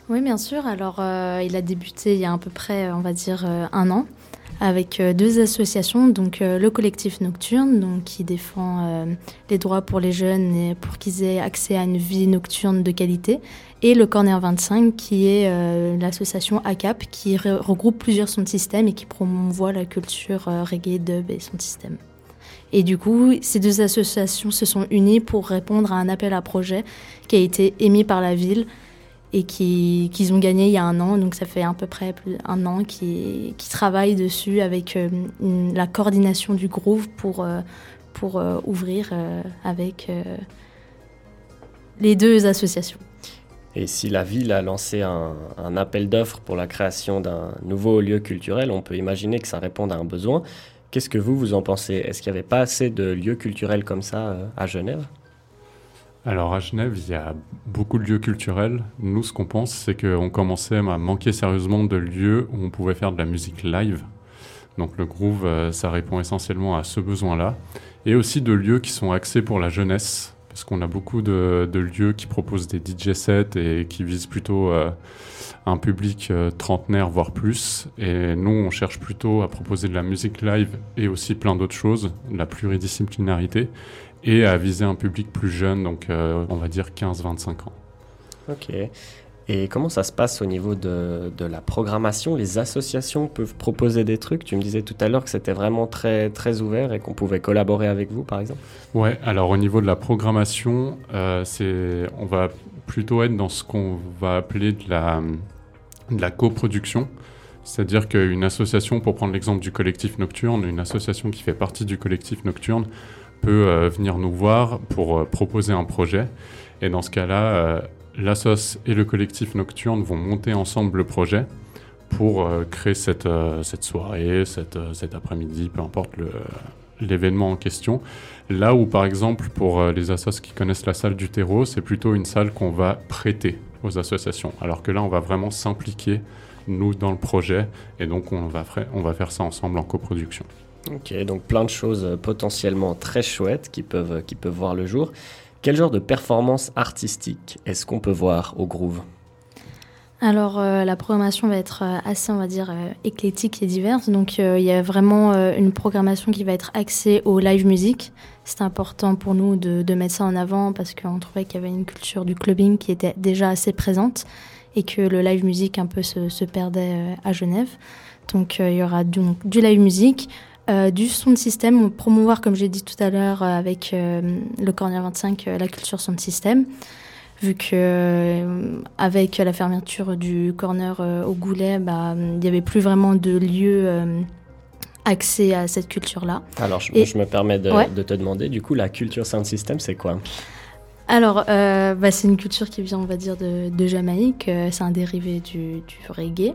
Oui, bien sûr. Alors, il a débuté il y a à peu près, on va dire, un an avec euh, deux associations, donc euh, le collectif Nocturne, donc qui défend euh, les droits pour les jeunes et pour qu'ils aient accès à une vie nocturne de qualité, et le Corner 25, qui est l'association ACAP, qui regroupe plusieurs sons de système et qui promouvoit la culture reggae, dub et son système. Et du coup, ces deux associations se sont unies pour répondre à un appel à projet qui a été émis par la ville et qu'ils ont gagné il y a un an. Donc ça fait à peu près un an qu'ils qui travaillent dessus avec euh, la coordination du groove pour, euh, pour euh, ouvrir avec les deux associations.
Et si la ville a lancé un, un appel d'offres pour la création d'un nouveau lieu culturel, on peut imaginer que ça réponde à un besoin. Qu'est-ce que vous, vous en pensez? Est-ce qu'il n'y avait pas assez de lieux culturels comme ça à Genève?
Alors à Genève, il y a beaucoup de lieux culturels. Nous, ce qu'on pense, c'est qu'on commençait à manquer sérieusement de lieux où on pouvait faire de la musique live. Donc le groove, euh, ça répond essentiellement à ce besoin-là. Et aussi de lieux qui sont axés pour la jeunesse, parce qu'on a beaucoup de, lieux qui proposent des DJ sets et qui visent plutôt euh, un public euh, trentenaire, voire plus. Et nous, on cherche plutôt à proposer de la musique live et aussi plein d'autres choses, la pluridisciplinarité et à viser un public plus jeune, donc euh, on va dire 15-25 ans.
Ok. Et comment ça se passe au niveau de, de, la programmation? Les associations peuvent proposer des trucs? Tu me disais tout à l'heure que c'était vraiment très, très ouvert et qu'on pouvait collaborer avec vous, par exemple
Ouais, alors au niveau de la programmation, euh, on va plutôt être dans ce qu'on va appeler de la, de la coproduction. C'est-à-dire qu'une association, pour prendre l'exemple du collectif Nocturne, une association qui fait partie du collectif Nocturne peut euh, venir nous voir pour euh, proposer un projet. Et dans ce cas-là, euh, l'assos et le collectif Nocturne vont monter ensemble le projet pour créer cette, cette soirée, cette, cet après-midi, peu importe l'événement en question. Là où, par exemple, pour les assos qui connaissent la salle du terreau, c'est plutôt une salle qu'on va prêter aux associations. Alors que là, on va vraiment s'impliquer, nous, dans le projet, et donc on va, on va faire ça ensemble en coproduction.
Ok, donc plein de choses potentiellement très chouettes qui peuvent, qui peuvent voir le jour. Quel genre de performance artistique est-ce qu'on peut voir au Groove?
Alors euh, la programmation va être euh, assez, on va dire, euh, éclectique et diverse. Donc il y a vraiment une programmation qui va être axée au live music. C'est important pour nous de, de, mettre ça en avant parce qu'on trouvait qu'il y avait une culture du clubbing qui était déjà assez présente et que le live music un peu se, se perdait à Genève. Donc il y aura donc du live music, euh, du son de système, promouvoir, comme j'ai dit tout à l'heure, euh, avec euh, le Corner 25, la culture son de système. Vu que avec la fermeture du corner au Goulet, bah, il n'y avait plus vraiment de lieu accès à cette culture-là.
Alors, je, me permets de, te demander, du coup, la culture sound system, c'est quoi?
Alors, bah, c'est une culture qui vient, on va dire, de, Jamaïque. c'est un dérivé du, reggae.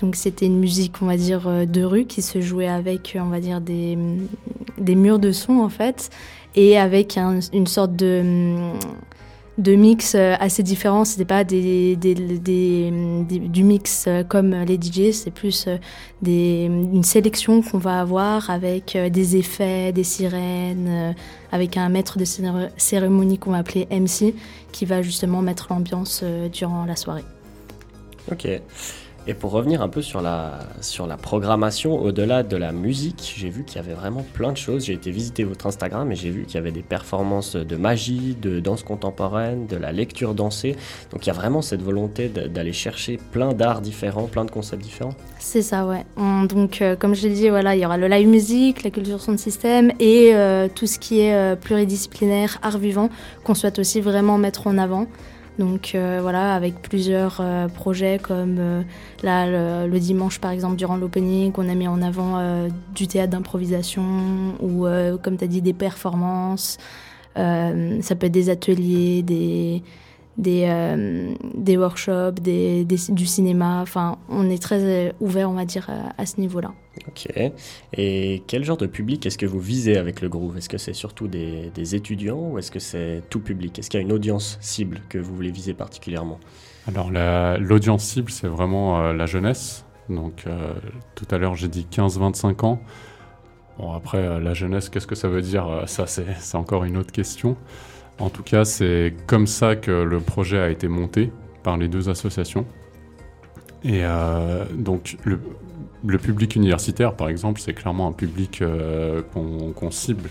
Donc c'était une musique, on va dire, euh, de rue qui se jouait avec, on va dire, des, des murs de son en fait, et avec une sorte de, de mix euh, assez différent. C'était pas des, du mix euh, comme les DJ, c'est plus des, une sélection qu'on va avoir avec des effets, des sirènes, avec un maître de cérémonie qu'on va appeler MC, qui va justement mettre l'ambiance durant la soirée.
Ok. Et pour revenir un peu sur la, sur la programmation, au-delà de la musique, j'ai vu qu'il y avait vraiment plein de choses. J'ai été visiter votre Instagram et j'ai vu qu'il y avait des performances de magie, de danse contemporaine, de la lecture dansée. Donc il y a vraiment cette volonté d'aller chercher plein d'arts différents, plein de concepts différents.
C'est ça, ouais. donc euh, comme je l'ai dit, voilà, il y aura le live music, la culture son système et euh, tout ce qui est euh, pluridisciplinaire, art vivant, qu'on souhaite aussi vraiment mettre en avant. Donc euh, voilà, avec plusieurs euh, projets comme euh, là le, dimanche par exemple durant l'opening, on a mis en avant du théâtre d'improvisation ou comme tu as dit des performances. ça peut être des ateliers, des, des, des workshops, des, du cinéma. Enfin, on est très ouvert, on va dire, à ce niveau-là.
Ok. Et quel genre de public est-ce que vous visez avec le Groove? Est-ce que c'est surtout des, étudiants ou est-ce que c'est tout public? Est-ce qu'il y a une audience cible que vous voulez viser particulièrement?
Alors l'audience cible, c'est vraiment euh, la jeunesse. Donc euh, tout à l'heure, j'ai dit 15-25 ans. Bon, après, euh, la jeunesse, qu'est-ce que ça veut dire? Ça, c'est encore une autre question. En tout cas, c'est comme ça que le projet a été monté par les deux associations. Et donc, le, public universitaire, par exemple, c'est clairement un public euh, qu'on cible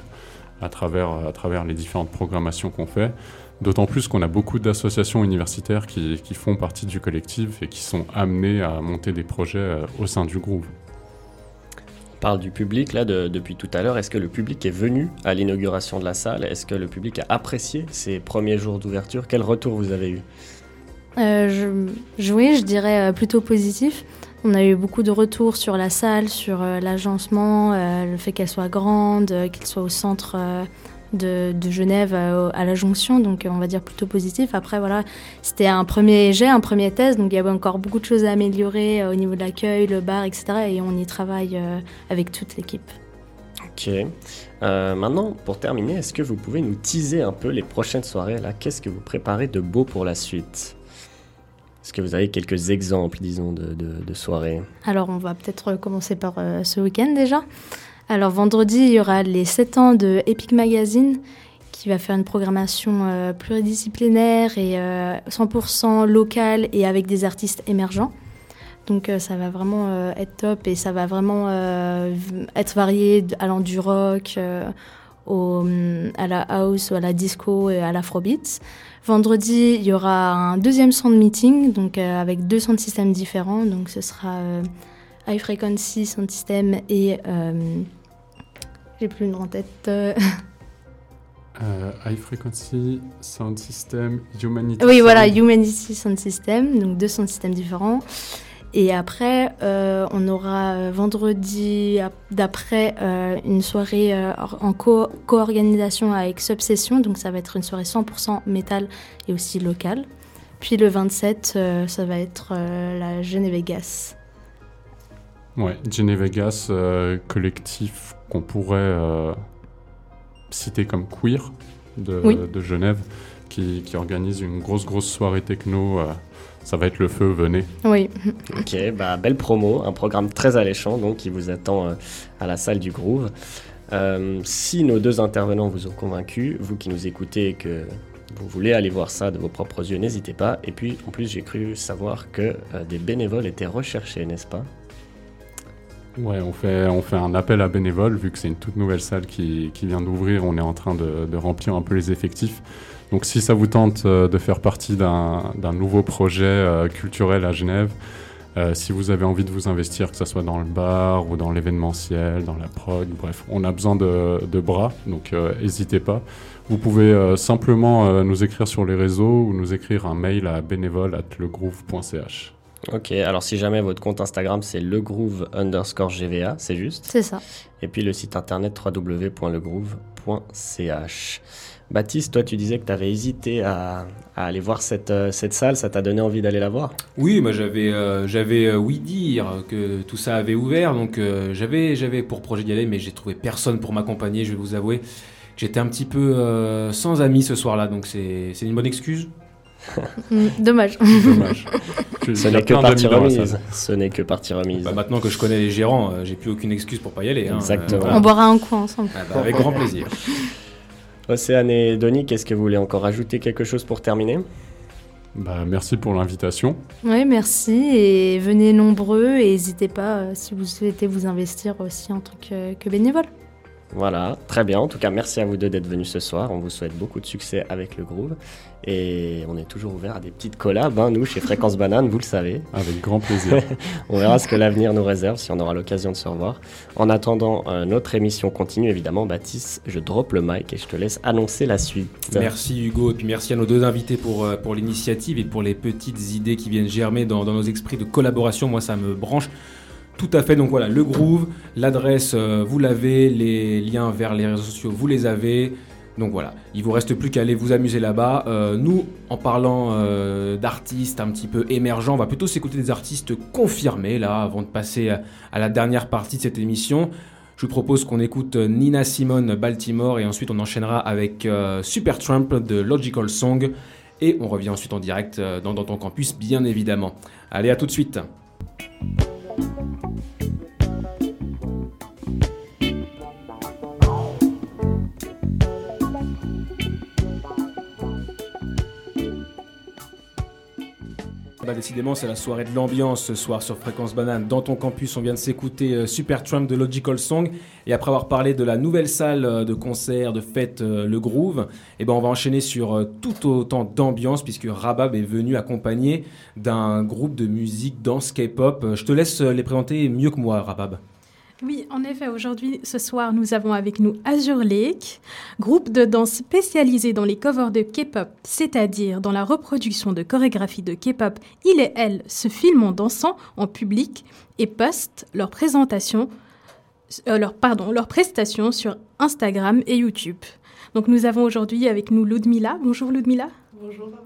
à travers, à travers les différentes programmations qu'on fait. D'autant plus qu'on a beaucoup d'associations universitaires qui, font partie du collectif et qui sont amenées à monter des projets euh, au sein du groupe.
On parle du public là depuis tout à l'heure. Est-ce que le public est venu à l'inauguration de la salle? Est-ce que le public a apprécié ces premiers jours d'ouverture? Quel retour vous avez eu?
Euh, Oui, je dirais plutôt positif. On a eu beaucoup de retours sur la salle, sur euh, l'agencement, euh, le fait qu'elle soit grande, euh, qu'elle soit au centre de, Genève à la jonction, donc on va dire plutôt positif. Après, voilà, c'était un premier jet, un premier test, donc il y avait encore beaucoup de choses à améliorer au niveau de l'accueil, le bar, etc. Et on y travaille avec toute l'équipe.
Ok. maintenant, pour terminer, est-ce que vous pouvez nous teaser un peu les prochaines soirées là? Qu'est-ce que vous préparez de beau pour la suite? Est-ce que vous avez quelques exemples, disons, de, de, soirées?
Alors, on va peut-être commencer par euh, ce week-end déjà. Alors, vendredi, il y aura les 7 ans de Epic Magazine qui va faire une programmation euh, pluridisciplinaire et 100% euh, locale et avec des artistes émergents. Donc ça va vraiment être top et ça va vraiment être varié allant du rock au, à la house, ou à la disco et à l'afrobeat. Vendredi, il y aura un deuxième sound meeting, donc euh, avec deux sound systèmes différents. Donc ce sera euh, High Frequency Sound System et euh, j'ai plus le nom en tête.
high Frequency Sound System, Humanity.
Oui, voilà, Humanity Sound System, donc deux sound systèmes différents. Et après, euh, on aura euh, vendredi d'après euh, une soirée en co-organisation avec Subsession, donc ça va être une soirée 100% métal et aussi locale. Puis le 27, ça va être la Genève Vegas.
Ouais, Jenny Vegas, collectif qu'on pourrait citer comme queer de, de Genève, qui, qui, organise une grosse, grosse soirée techno ça va être le feu, venez.
Oui.
ok, bah, belle promo, un programme très alléchant donc qui vous attend euh, à la salle du Groove. Euh, si nos deux intervenants vous ont convaincu, vous qui nous écoutez et que vous voulez aller voir ça de vos propres yeux, n'hésitez pas. Et puis en plus, j'ai cru savoir que euh, des bénévoles étaient recherchés, n'est-ce pas?
Ouais, on fait, on fait un appel à bénévoles, vu que c'est une toute nouvelle salle qui, qui vient d'ouvrir, on est en train de, de, remplir un peu les effectifs. Donc si ça vous tente euh, de faire partie d'un nouveau projet euh, culturel à Genève, euh, si vous avez envie de vous investir, que ce soit dans le bar ou dans l'événementiel, dans la prog, bref, on a besoin de, bras, donc n'hésitez pas. Vous pouvez simplement nous écrire sur les réseaux ou nous écrire un mail à bénévole@legroove.ch.
Ok, alors si jamais votre compte Instagram c'est legroove underscore GVA, c'est juste
C'est ça.
Et puis le site internet www.legroove.ch. Baptiste, toi, tu disais que tu avais hésité à, aller voir cette, euh, cette salle. Ça t'a donné envie d'aller la voir?
Oui, moi j'avais euh, j'avais euh, oui dire que tout ça avait ouvert. Donc j'avais j'avais pour projet d'y aller, mais j'ai trouvé personne pour m'accompagner. Je vais vous avouer que j'étais un petit peu sans amis ce soir-là. Donc c'est une bonne excuse.
Mm, dommage.
Dommage. Ce n'est que partie remise. Ce n'est que partie remise.
Bah, maintenant que je connais les gérants, j'ai plus aucune excuse pour pas y aller. Hein.
Exactement.
On boira un coup ensemble.
Ah bah, avec grand plaisir.
Océane et Denis, qu'est-ce que vous voulez encore ajouter quelque chose pour terminer?
Bah, merci pour l'invitation.
Oui, merci et venez nombreux et n'hésitez pas euh, si vous souhaitez vous investir aussi en tant que bénévole.
Voilà, très bien. En tout cas, merci à vous deux d'être venus ce soir. On vous souhaite beaucoup de succès avec le Groove. Et on est toujours ouvert à des petites collabs, hein, nous, chez Fréquence Banane, vous le savez.
Avec grand plaisir.
on verra ce que l'avenir nous réserve, si on aura l'occasion de se revoir. En attendant, euh, notre émission continue, évidemment. Baptiste, je drop le mic et je te laisse annoncer la suite.
Merci Hugo, et puis merci à nos deux invités pour, euh, pour l'initiative et pour les petites idées qui viennent germer dans, dans nos esprits de collaboration. Moi, ça me branche. Tout à fait, donc voilà, le groove, l'adresse, euh, vous l'avez, les liens vers les réseaux sociaux, vous les avez. Donc voilà, il vous reste plus qu'à aller vous amuser là-bas. Euh, nous, en parlant euh, d'artistes un petit peu émergents, on va plutôt s'écouter des artistes confirmés là, avant de passer à, la dernière partie de cette émission. Je vous propose qu'on écoute Nina Simone Baltimore et ensuite on enchaînera avec Super Trump de Logical Song et on revient ensuite en direct dans, dans ton campus bien évidemment. Allez, à tout de suite. thank you Bah, décidément, c'est la soirée de l'ambiance ce soir sur Fréquence Banane. Dans ton campus, on vient de s'écouter euh, Super Trump de Logical Song. Et après avoir parlé de la nouvelle salle euh, de concert, de fête, euh, le Groove, eh ben, on va enchaîner sur tout autant d'ambiance puisque Rabab est venu accompagné d'un groupe de musique danse K-pop. Je te laisse les présenter mieux que moi, Rabab.
Oui, en effet, aujourd'hui, ce soir, nous avons avec nous Azure Lake, groupe de danse spécialisé dans les covers de K-pop, c'est-à-dire dans la reproduction de chorégraphies de K-pop. Il et elle se filment en dansant en public et postent leur présentation, euh, leur, pardon, leur prestation sur Instagram et YouTube. Donc nous avons aujourd'hui avec nous Ludmila. Bonjour Ludmila.
Bonjour maman.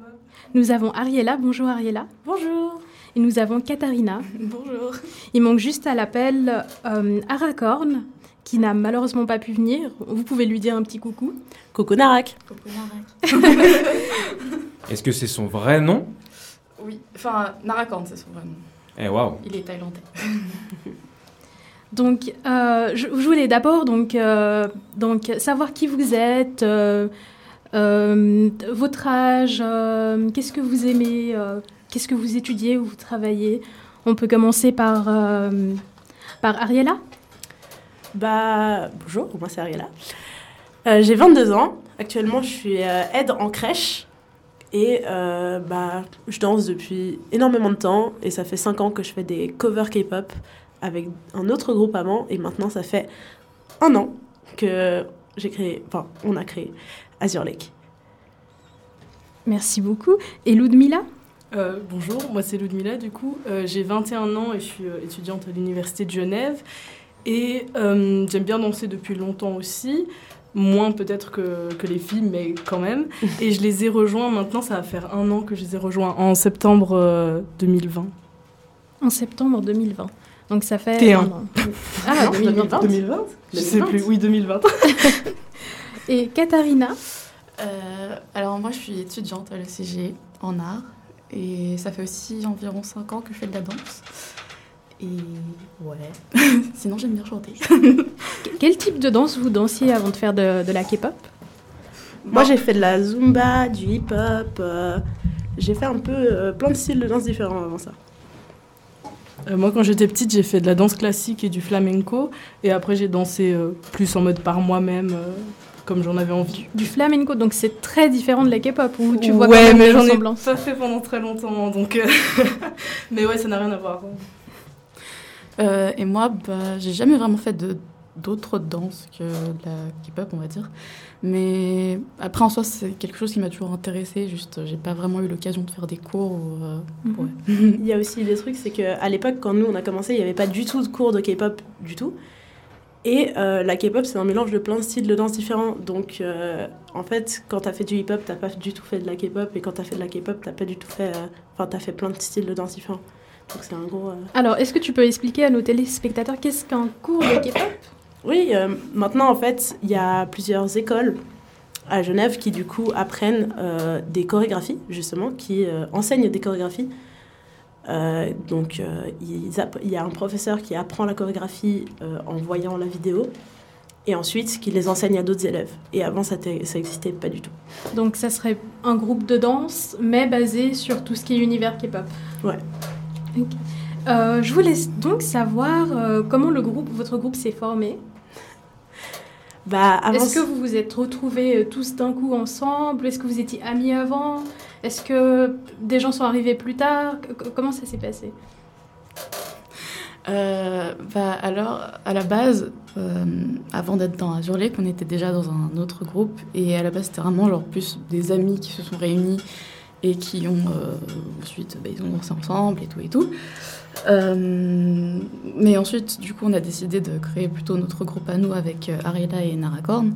Nous avons Ariela. Bonjour Ariela.
Bonjour.
Et nous avons Katharina.
Bonjour.
Il manque juste à l'appel euh, Aracorn, qui n'a malheureusement pas pu venir. Vous pouvez lui dire un petit coucou.
Coucou Narak.
Coucou Narak.
Est-ce que c'est son vrai nom?
Oui, enfin Narakorn, c'est son vrai nom.
Eh waouh.
Il est thaïlandais.
donc, euh, je, voulais d'abord donc, euh, donc savoir qui vous êtes, euh, votre âge, qu'est-ce que vous aimez Qu'est-ce que vous étudiez ou vous travaillez? On peut commencer par, euh, par Ariella
bah, Bonjour, moi c'est Ariella. Euh, j'ai 22 ans. Actuellement, je suis euh, aide en crèche. Et bah, je danse depuis énormément de temps. Et ça fait 5 ans que je fais des covers K-pop avec un autre groupe avant. Et maintenant, ça fait un an que j'ai créé, enfin, on a créé Azure Lake.
Merci beaucoup. Et Ludmila
euh, bonjour, moi c'est Ludmila du coup. Euh, j'ai 21 ans et je suis euh, étudiante à l'Université de Genève. Et j'aime bien danser depuis longtemps aussi. Moins peut-être que, que, les filles, mais quand même. Et je les ai rejoints maintenant, ça va faire un an que je les ai rejoints en septembre 2020.
En septembre 2020. Donc ça fait.
T1.
Ah, 2020 2020
Je sais plus, oui, 2020.
Et Katharina?
Euh, Alors, moi, je suis étudiante à l'ECG en art. Et ça fait aussi environ 5 ans que je fais de la danse. Et ouais. Sinon, j'aime bien chanter.
Quel type de danse vous dansiez avant de faire de, de la K-pop?
Moi, j'ai fait de la zumba, du hip-hop. euh, j'ai fait un peu euh, plein de styles de danse différents avant ça.
Euh, moi, quand j'étais petite, j'ai fait de la danse classique et du flamenco. Et après, j'ai dansé euh, plus en mode par moi-même, euh, comme j'en avais envie.
Du flamenco, donc c'est très différent de la K-pop où tu vois
ouais,
quand même
mais
des
j'en ai pas fait pendant très longtemps, donc. euh, mais ouais, ça n'a rien à voir.
Euh, et moi, bah, j'ai jamais vraiment fait de d'autres danses que de la K-pop, on va dire. Mais après, en soi, c'est quelque chose qui m'a toujours intéressée. Juste, j'ai pas vraiment eu l'occasion de faire des cours. Ou, euh, ouais.
Il y a aussi des trucs, c'est qu'à l'époque, quand nous on a commencé, il n'y avait pas du tout de cours de K-pop du tout. Et euh, la K-pop, c'est un mélange de plein de styles de danse différents. Donc, euh, en fait, quand t'as fait du hip-hop, t'as pas du tout fait de la K-pop. Et quand t'as fait de la K-pop, t'as pas du tout fait. euh, Enfin, t'as fait plein de styles de danse différents. Donc, c'est un gros. euh,
Alors, est-ce que tu peux expliquer à nos téléspectateurs qu'est-ce qu'un cours de K-pop?
Oui, euh, maintenant, en fait, il y a plusieurs écoles à Genève qui, du coup, apprennent euh, des chorégraphies, justement, qui euh, enseignent des chorégraphies. Euh, donc, euh, il y a un professeur qui apprend la chorégraphie euh, en voyant la vidéo et ensuite qui les enseigne à d'autres élèves. Et avant, ça n'existait pas du tout.
Donc ça serait un groupe de danse, mais basé sur tout ce qui est univers K-pop.
Ouais.
Ok. Euh, je voulais donc savoir comment le groupe, votre groupe s'est formé.
Bah,
Est-ce que vous vous êtes retrouvés tous d'un coup ensemble? Est-ce que vous étiez amis avant? Est-ce que des gens sont arrivés plus tard? Comment ça s'est passé?
Euh, bah, alors, à la base, euh, avant d'être dans Azure Lake, on était déjà dans un autre groupe. Et à la base, c'était vraiment genre plus des amis qui se sont réunis et qui ont euh, ensuite, bah, ils ont dansé ensemble et tout et tout. Mais ensuite, du coup, on a décidé de créer plutôt notre groupe à nous avec Ariela et Narakorn.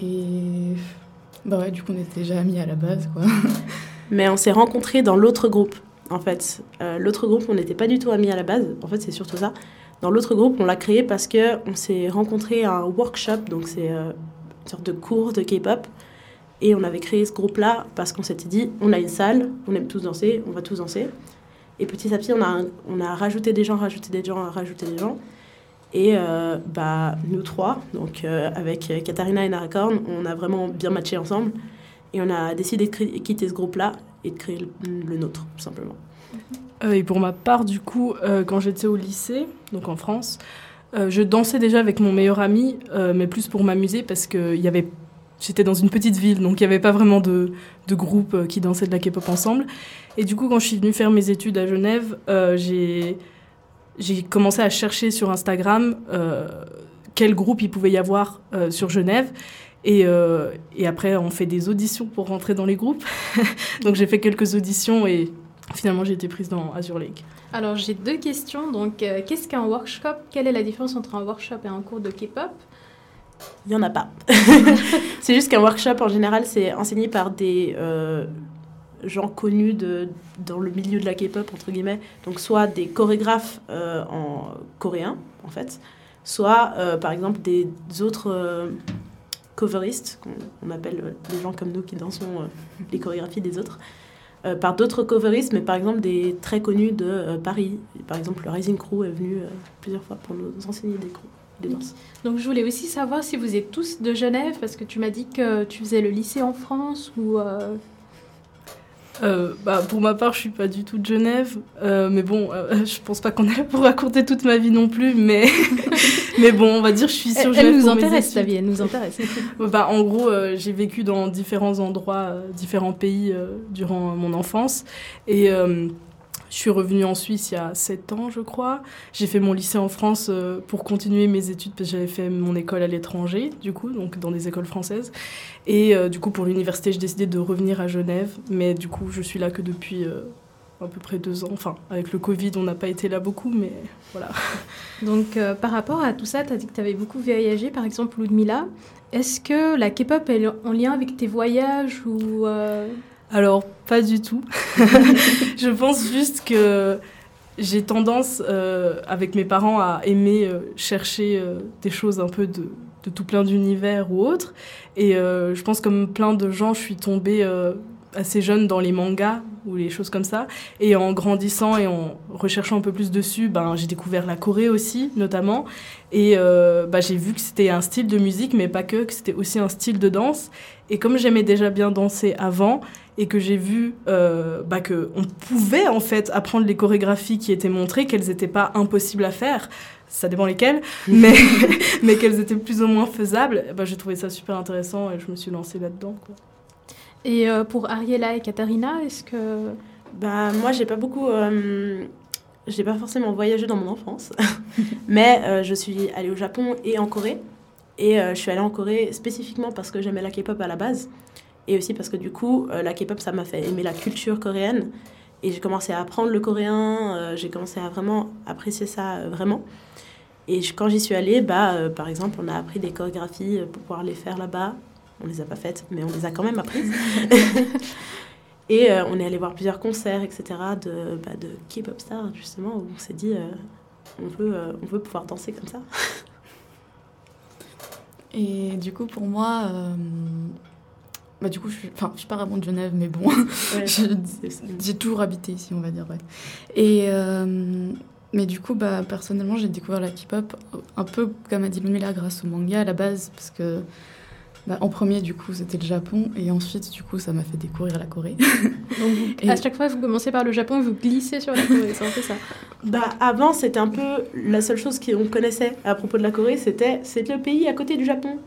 Et bah ouais, du coup, on était déjà amis à la base, quoi.
Mais on s'est rencontrés dans l'autre groupe, en fait. Euh, l'autre groupe, on n'était pas du tout amis à la base. En fait, c'est surtout ça. Dans l'autre groupe, on l'a créé parce que on s'est rencontrés à un workshop, donc c'est euh, une sorte de cours de K-pop. Et on avait créé ce groupe-là parce qu'on s'était dit, on a une salle, on aime tous danser, on va tous danser. Et petit à petit, on a, on a rajouté des gens, rajouté des gens, rajouté des gens. Et euh, bah, nous trois, donc euh, avec Katharina et Narakorn, on a vraiment bien matché ensemble. Et on a décidé de quitter ce groupe-là et de créer le, le nôtre, tout simplement.
Euh, et pour ma part, du coup, euh, quand j'étais au lycée, donc en France, euh, je dansais déjà avec mon meilleur ami, euh, mais plus pour m'amuser parce que y avait, j'étais dans une petite ville, donc il n'y avait pas vraiment de, de groupe euh, qui dansait de la K-pop ensemble. Et du coup, quand je suis venue faire mes études à Genève, euh, j'ai j'ai commencé à chercher sur Instagram euh, quel groupe il pouvait y avoir euh, sur Genève. Et, euh, et après, on fait des auditions pour rentrer dans les groupes. Donc j'ai fait quelques auditions et finalement j'ai été prise dans Azure Lake.
Alors j'ai deux questions. Donc euh, qu'est-ce qu'un workshop? Quelle est la différence entre un workshop et un cours de K-pop?
Il n'y en a pas. c'est juste qu'un workshop, en général, c'est enseigné par des euh, gens connus de, dans le milieu de la K-pop, entre guillemets. Donc, soit des chorégraphes euh, en coréen, en fait, soit, euh, par exemple, des autres euh, coveristes, qu'on on appelle euh, des gens comme nous qui dansons euh, les chorégraphies des autres, euh, par d'autres coveristes, mais par exemple des très connus de euh, Paris. Par exemple, le Rising Crew est venu euh, plusieurs fois pour nous enseigner des, crews.
Donc je voulais aussi savoir si vous êtes tous de Genève, parce que tu m'as dit que tu faisais le lycée en France ou... euh,
Euh, bah, pour ma part, je suis pas du tout de Genève, euh, mais bon, euh, je pense pas qu'on est là pour raconter toute ma vie non plus, mais, mais bon, on va dire, je suis sur
Elle,
Genève.
elle nous intéresse, ta vie, elle nous intéresse.
Bah, en gros, euh, j'ai vécu dans différents endroits, différents pays durant mon enfance. Et je suis revenue en Suisse il y a 7 ans, je crois. J'ai fait mon lycée en France euh, pour continuer mes études parce que j'avais fait mon école à l'étranger, du coup, donc dans des écoles françaises. Et euh, du coup, pour l'université, j'ai décidé de revenir à Genève. Mais du coup, je suis là que depuis euh, à peu près deux ans. Enfin, avec le Covid, on n'a pas été là beaucoup, mais voilà.
Donc par rapport à tout ça, tu as dit que tu avais beaucoup voyagé, par exemple Ludmilla. Est-ce que la K-pop est en lien avec tes voyages ou...
Alors, pas du tout. je pense juste que j'ai tendance, euh, avec mes parents, à aimer euh, chercher euh, des choses un peu de, de tout plein d'univers ou autres. Et je pense, comme plein de gens, je suis tombée assez jeune dans les mangas ou les choses comme ça. Et en grandissant et en recherchant un peu plus dessus, ben, j'ai découvert la Corée aussi, notamment. Et ben, j'ai vu que c'était un style de musique, mais pas que, que c'était aussi un style de danse. Et comme j'aimais déjà bien danser avant, et que j'ai vu euh, bah, qu'on pouvait en fait apprendre les chorégraphies qui étaient montrées, qu'elles n'étaient pas impossibles à faire, ça dépend lesquelles, mais, mais qu'elles étaient plus ou moins faisables, bah, j'ai trouvé ça super intéressant et je me suis lancée là-dedans. Quoi.
Et euh, pour Ariela et Katharina, est-ce que...
Bah, moi, j'ai pas beaucoup... Euh, j'ai pas forcément voyagé dans mon enfance, mais euh, je suis allée au Japon et en Corée. Et je suis allée en Corée spécifiquement parce que j'aimais la K-pop à la base. Et aussi parce que du coup, euh, la K-pop, ça m'a fait aimer la culture coréenne. Et j'ai commencé à apprendre le coréen, euh, j'ai commencé à vraiment apprécier ça euh, vraiment. Et quand j'y suis allée, bah, par exemple, on a appris des chorégraphies pour pouvoir les faire là-bas. On les a pas faites, mais on les a quand même apprises. et on est allé voir plusieurs concerts, etc., de, bah, de K-pop stars, justement, où on s'est dit, on, veut, on veut pouvoir danser comme ça.
Et du coup, pour moi, bah, du coup, je suis, enfin, je pas vraiment de Genève, mais bon, j'ai toujours habité ici, on va dire. Ouais. Et, euh, mais du coup, bah, personnellement, j'ai découvert la K-pop un peu, comme a dit Lumila, grâce au manga à la base, parce que bah, en premier, du coup, c'était le Japon, et ensuite, du coup, ça m'a fait découvrir la Corée.
Donc, et... à chaque fois, vous commencez par le Japon, vous glissez sur la Corée, c'est un peu ça.
Bah, avant, c'était un peu la seule chose qu'on connaissait à propos de la Corée, c'était c'est le pays à côté du Japon.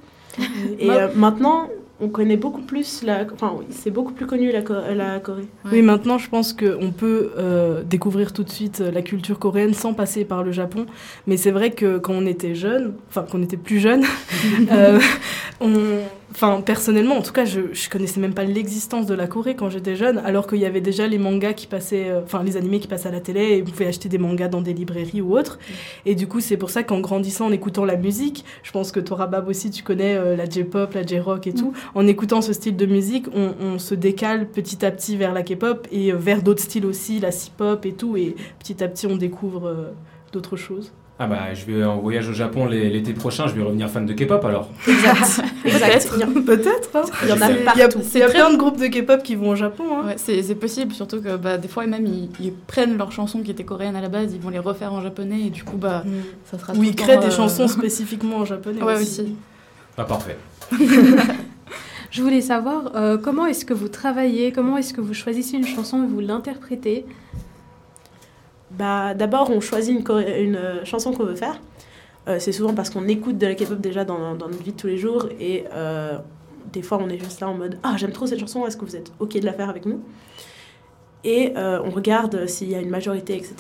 Et euh, maintenant, on connaît beaucoup plus la enfin c'est beaucoup plus connu la, la Corée.
Oui maintenant je pense qu'on peut euh, découvrir tout de suite euh, la culture coréenne sans passer par le Japon. Mais c'est vrai que quand on était jeune enfin qu'on était plus jeune euh, on Enfin, personnellement, en tout cas, je, je connaissais même pas l'existence de la Corée quand j'étais jeune, alors qu'il y avait déjà les mangas qui passaient, euh, enfin, les animés qui passaient à la télé, et vous pouvez acheter des mangas dans des librairies ou autres. Mm. Et du coup, c'est pour ça qu'en grandissant, en écoutant la musique, je pense que toi, Bab aussi, tu connais euh, la J-pop, la J-rock et tout, mm. en écoutant ce style de musique, on, on, se décale petit à petit vers la K-pop et euh, vers d'autres styles aussi, la C-pop et tout, et petit à petit, on découvre d'autres choses.
Ah bah je vais en voyage au Japon l'été prochain, je vais revenir fan de K-pop alors.
Exact.
Peut-être. Hein. Il y en a partout. Il y a, plein de groupes de K-pop qui vont au Japon. Hein.
Ouais, c'est possible, surtout que bah, des fois même ils, prennent leurs chansons qui étaient coréennes à la base, ils vont les refaire en japonais et du coup bah mm. ça sera.
Ou ils créent des euh, chansons spécifiquement en japonais.
Ouais aussi.
Pas parfait.
Je voulais savoir euh, comment est-ce que vous travaillez, comment est-ce que vous choisissez une chanson et vous l'interprétez?
Bah, D'abord, on choisit une, euh, chanson qu'on veut faire. Euh, c'est souvent parce qu'on écoute de la K-pop déjà dans, dans, notre vie de tous les jours et euh, des fois on est juste là en mode Ah, j'aime trop cette chanson, est-ce que vous êtes OK de la faire avec nous? Et on regarde s'il y a une majorité, etc.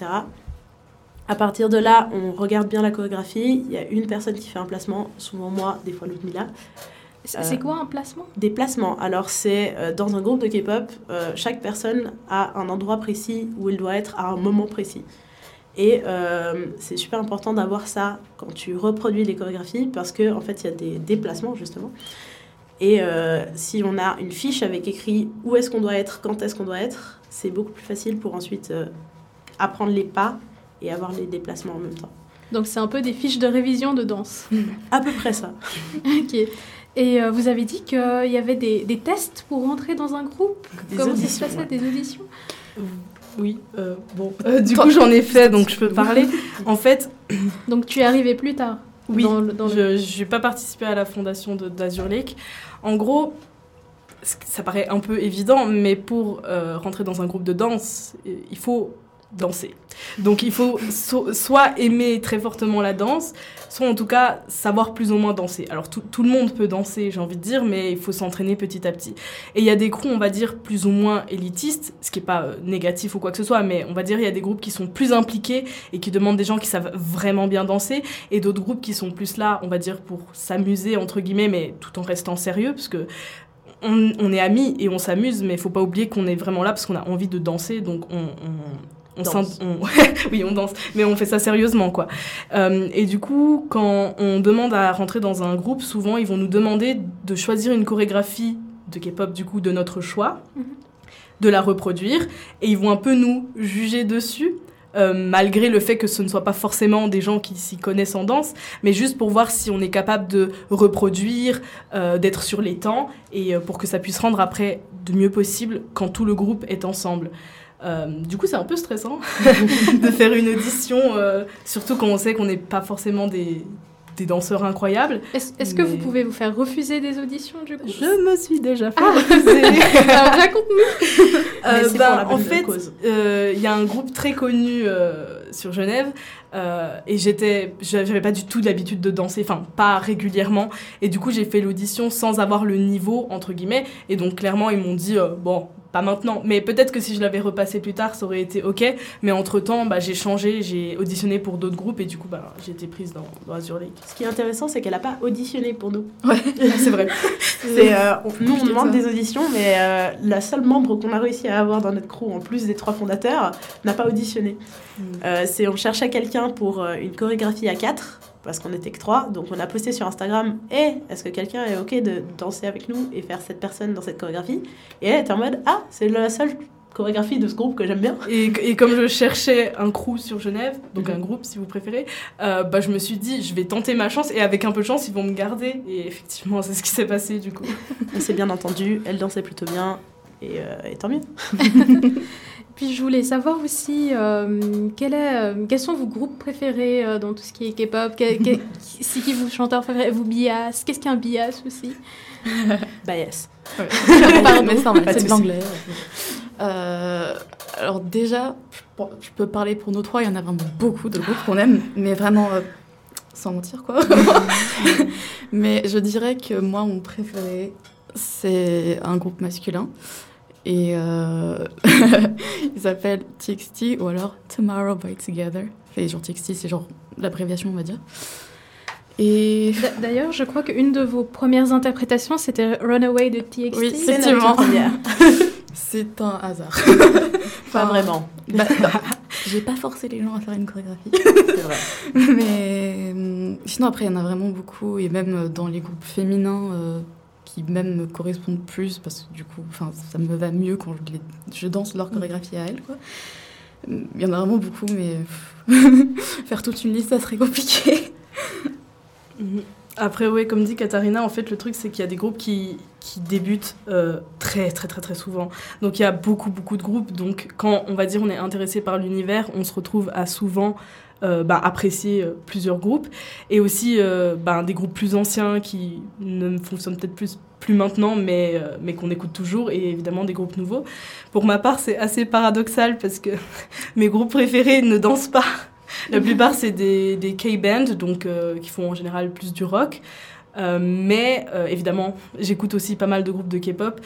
À partir de là, on regarde bien la chorégraphie. Il y a une personne qui fait un placement, souvent moi, des fois Ludmilla.
C'est quoi un placement?
Des placements. Alors, c'est euh, dans un groupe de K-pop, euh, chaque personne a un endroit précis où il doit être à un moment précis. Et euh, c'est super important d'avoir ça quand tu reproduis les chorégraphies parce qu'en en fait, il y a des déplacements justement. Et si on a une fiche avec écrit où est-ce qu'on doit être, quand est-ce qu'on doit être, c'est beaucoup plus facile pour ensuite apprendre les pas et avoir les déplacements en même temps.
Donc c'est un peu des fiches de révision de danse.
à peu près ça.
ok. Et euh, vous avez dit qu'il y avait des, des, tests pour rentrer dans un groupe?
Des Comment
ça se passait, des auditions?
Oui, euh, bon. Euh, du coup, j'en ai fait, donc je peux parler. En fait...
Donc tu es arrivé plus tard?
Oui, dans je n'ai pas participé à la fondation d'Azur Lake. En gros, ça paraît un peu évident, mais pour rentrer dans un groupe de danse, il faut danser. Donc il faut soit aimer très fortement la danse, soit en tout cas savoir plus ou moins danser. Alors tout, tout le monde peut danser, j'ai envie de dire, mais il faut s'entraîner petit à petit. Et il y a des groupes, on va dire, plus ou moins élitistes, ce qui n'est pas euh, négatif ou quoi que ce soit, mais on va dire il y a des groupes qui sont plus impliqués et qui demandent des gens qui savent vraiment bien danser, et d'autres groupes qui sont plus là, on va dire, pour s'amuser, entre guillemets, mais tout en restant sérieux, parce que on, est amis et on s'amuse, mais il faut pas oublier qu'on est vraiment là parce qu'on a envie de danser, donc on on danse. oui, on danse, mais on fait ça sérieusement, quoi. Euh, et du coup, quand on demande à rentrer dans un groupe, souvent, ils vont nous demander de choisir une chorégraphie de K-pop, du coup, de notre choix, mhm. de la reproduire, et ils vont un peu nous juger dessus. euh, malgré le fait que ce ne soit pas forcément des gens qui s'y connaissent en danse, mais juste pour voir si on est capable de reproduire, euh, d'être sur les temps, et pour que ça puisse rendre après de mieux possible quand tout le groupe est ensemble. Du coup, c'est un peu stressant de faire une audition, surtout quand on sait qu'on n'est pas forcément des, des danseurs incroyables.
Est-ce que vous pouvez vous faire refuser des auditions du coup?
Je me suis déjà fait ah. refuser.
Alors raconte-nous.
Euh, bah, en fait, euh, il y a un groupe très connu euh, sur Genève euh, et j'étais, j'avais pas du tout l'habitude de danser, enfin pas régulièrement. Et du coup, j'ai fait l'audition sans avoir le niveau entre guillemets. Et donc clairement, ils m'ont dit bon, pas maintenant, mais peut-être que si je l'avais repassé plus tard, ça aurait été ok. Mais entre temps, bah, j'ai changé, j'ai auditionné pour d'autres groupes et du coup, bah, j'ai été prise dans, dans Azure Lake.
Ce qui est intéressant, c'est qu'elle n'a pas auditionné pour nous.
Ouais, c'est vrai.
c'est, euh, nous, on demande des auditions, mais euh, la seule membre qu'on a réussi à avoir dans notre crew, en plus des trois fondateurs, n'a pas auditionné. Euh, c'est, on cherchait quelqu'un pour une chorégraphie à quatre parce qu'on était que trois. Donc on a posté sur Instagram et est-ce que quelqu'un est ok de danser avec nous et faire cette personne dans cette chorégraphie? Et elle était en mode ah c'est la seule chorégraphie de ce groupe que j'aime bien.
Et, et, comme je cherchais un crew sur Genève, donc un groupe si vous préférez, euh, bah, je me suis dit je vais tenter ma chance et avec un peu de chance ils vont me garder. Et effectivement c'est ce qui s'est passé du coup.
On s'est bien entendu, elle dansait plutôt bien et, euh, et tant mieux.
Puis je voulais savoir aussi euh, quel est, euh, quels sont vos groupes préférés euh, dans tout ce qui est K-pop? C'est qui vos chanteurs préférés? Vous bias? Qu'est-ce qu'un bias aussi?
Bias.
Ouais. c'est de l'anglais. alors déjà, je peux parler pour nous trois, il y en a vraiment beaucoup de groupes qu'on aime, mais vraiment sans mentir quoi. mais je dirais que moi, mon préféré, c'est un groupe masculin. Et euh, il s'appelle TXT ou alors Tomorrow by Together. Et genre TXT, c'est genre l'abréviation, on va dire.
Et... D'ailleurs, je crois qu'une de vos premières interprétations, c'était Runaway de TXT.
Oui, effectivement. c'est un hasard.
pas vraiment.
Bah, j'ai pas forcé les gens à faire une chorégraphie. c'est vrai. Mais hum, sinon, après, il y en a vraiment beaucoup. Et même dans les groupes féminins, euh, qui même me correspondent plus parce que du coup, enfin, ça me va mieux quand je, je danse leur chorégraphie à elles. Quoi. Il y en a vraiment beaucoup, mais faire toute une liste, ça serait compliqué.
Mhm. Après, oui, comme dit Katharina, en fait, le truc, c'est qu'il y a des groupes qui, qui débutent euh, très, très, très, très souvent. Donc, il y a beaucoup, beaucoup de groupes. Donc, quand on va dire on est intéressé par l'univers, on se retrouve à souvent euh, bah, apprécier euh, plusieurs groupes et aussi euh, bah, des groupes plus anciens qui ne fonctionnent peut-être plus, plus maintenant mais, mais qu'on écoute toujours et évidemment des groupes nouveaux. Pour ma part, c'est assez paradoxal parce que mes groupes préférés ne dansent pas. La plupart, c'est des, des K-bands, donc qui font en général plus du rock. mais évidemment, j'écoute aussi pas mal de groupes de K-pop.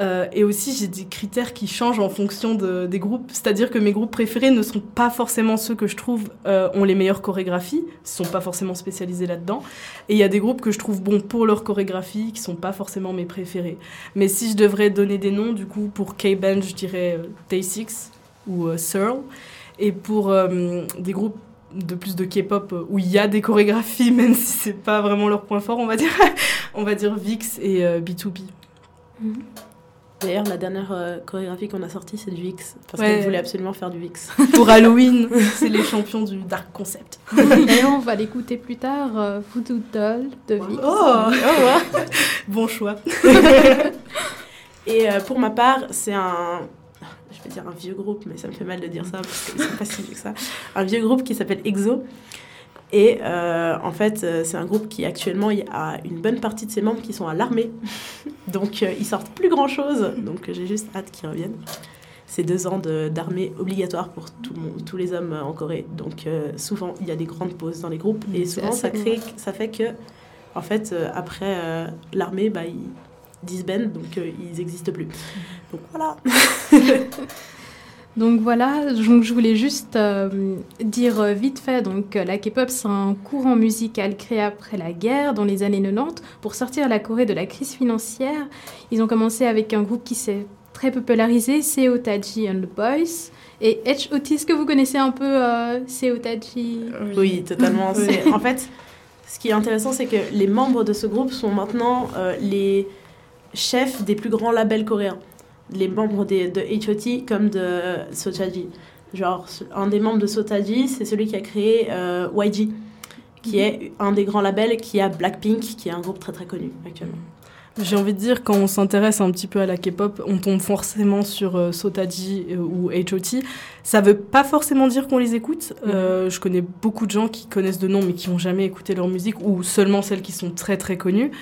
Euh, et aussi, j'ai des critères qui changent en fonction de, des groupes. C'est-à-dire que mes groupes préférés ne sont pas forcément ceux que je trouve euh, ont les meilleures chorégraphies, ne sont pas forcément spécialisés là-dedans. Et il y a des groupes que je trouve bons pour leur chorégraphie, qui sont pas forcément mes préférés. Mais si je devrais donner des noms, du coup, pour K-Band, je dirais euh, Day6 ou euh, Searle. Et pour des groupes de plus de K-pop où il y a des chorégraphies, même si c'est pas vraiment leur point fort, on va dire, on va dire VIX et B2B.
D'ailleurs, la dernière euh, chorégraphie qu'on a sortie, c'est du VIX. Parce qu'on voulait absolument faire du VIX.
Pour Halloween, c'est les champions du Dark Concept.
D'ailleurs, on va l'écouter plus tard, euh, Voodoo Doll de VIX.
Oh, oh Bon choix.
Et euh, pour ma part, c'est un. Je vais dire un vieux groupe, mais ça me fait mal de dire ça parce que c'est pas si vieux que ça. Un vieux groupe qui s'appelle EXO. Et euh, en fait, euh, c'est un groupe qui actuellement il y a une bonne partie de ses membres qui sont à l'armée. Donc euh, ils sortent plus grand chose. Donc j'ai juste hâte qu'ils reviennent. C'est deux ans d'armée obligatoire pour tout tous les hommes en Corée. Donc souvent il y a des grandes pauses dans les groupes. Et souvent ça, crée, ça fait que, en fait, après l'armée, bah, ils disbandent, donc ils n'existent plus. Donc voilà.
Donc voilà, je voulais juste euh, dire euh, vite fait, donc euh, la K-pop c'est un courant musical créé après la guerre dans les années 90 pour sortir la Corée de la crise financière. Ils ont commencé avec un groupe qui s'est très popularisé, Seo Taji and the Boys. Et H.O.T., est-ce que vous connaissez un peu Seo Taji?
Oui, totalement. En fait, ce qui est intéressant, c'est que les membres de ce groupe sont maintenant les chefs des plus grands labels coréens les membres de HOT comme de Sochaji. genre un des membres de Sotaji, c'est celui qui a créé YG, qui est un des grands labels qui a Blackpink, qui est un groupe très très connu actuellement.
J'ai envie de dire, quand on s'intéresse un petit peu à la K-pop, on tombe forcément sur euh, Sotaji euh, ou H.O.T. Ça veut pas forcément dire qu'on les écoute. Mhm. Euh, je connais beaucoup de gens qui connaissent de nom mais qui n'ont jamais écouté leur musique ou seulement celles qui sont très très connues.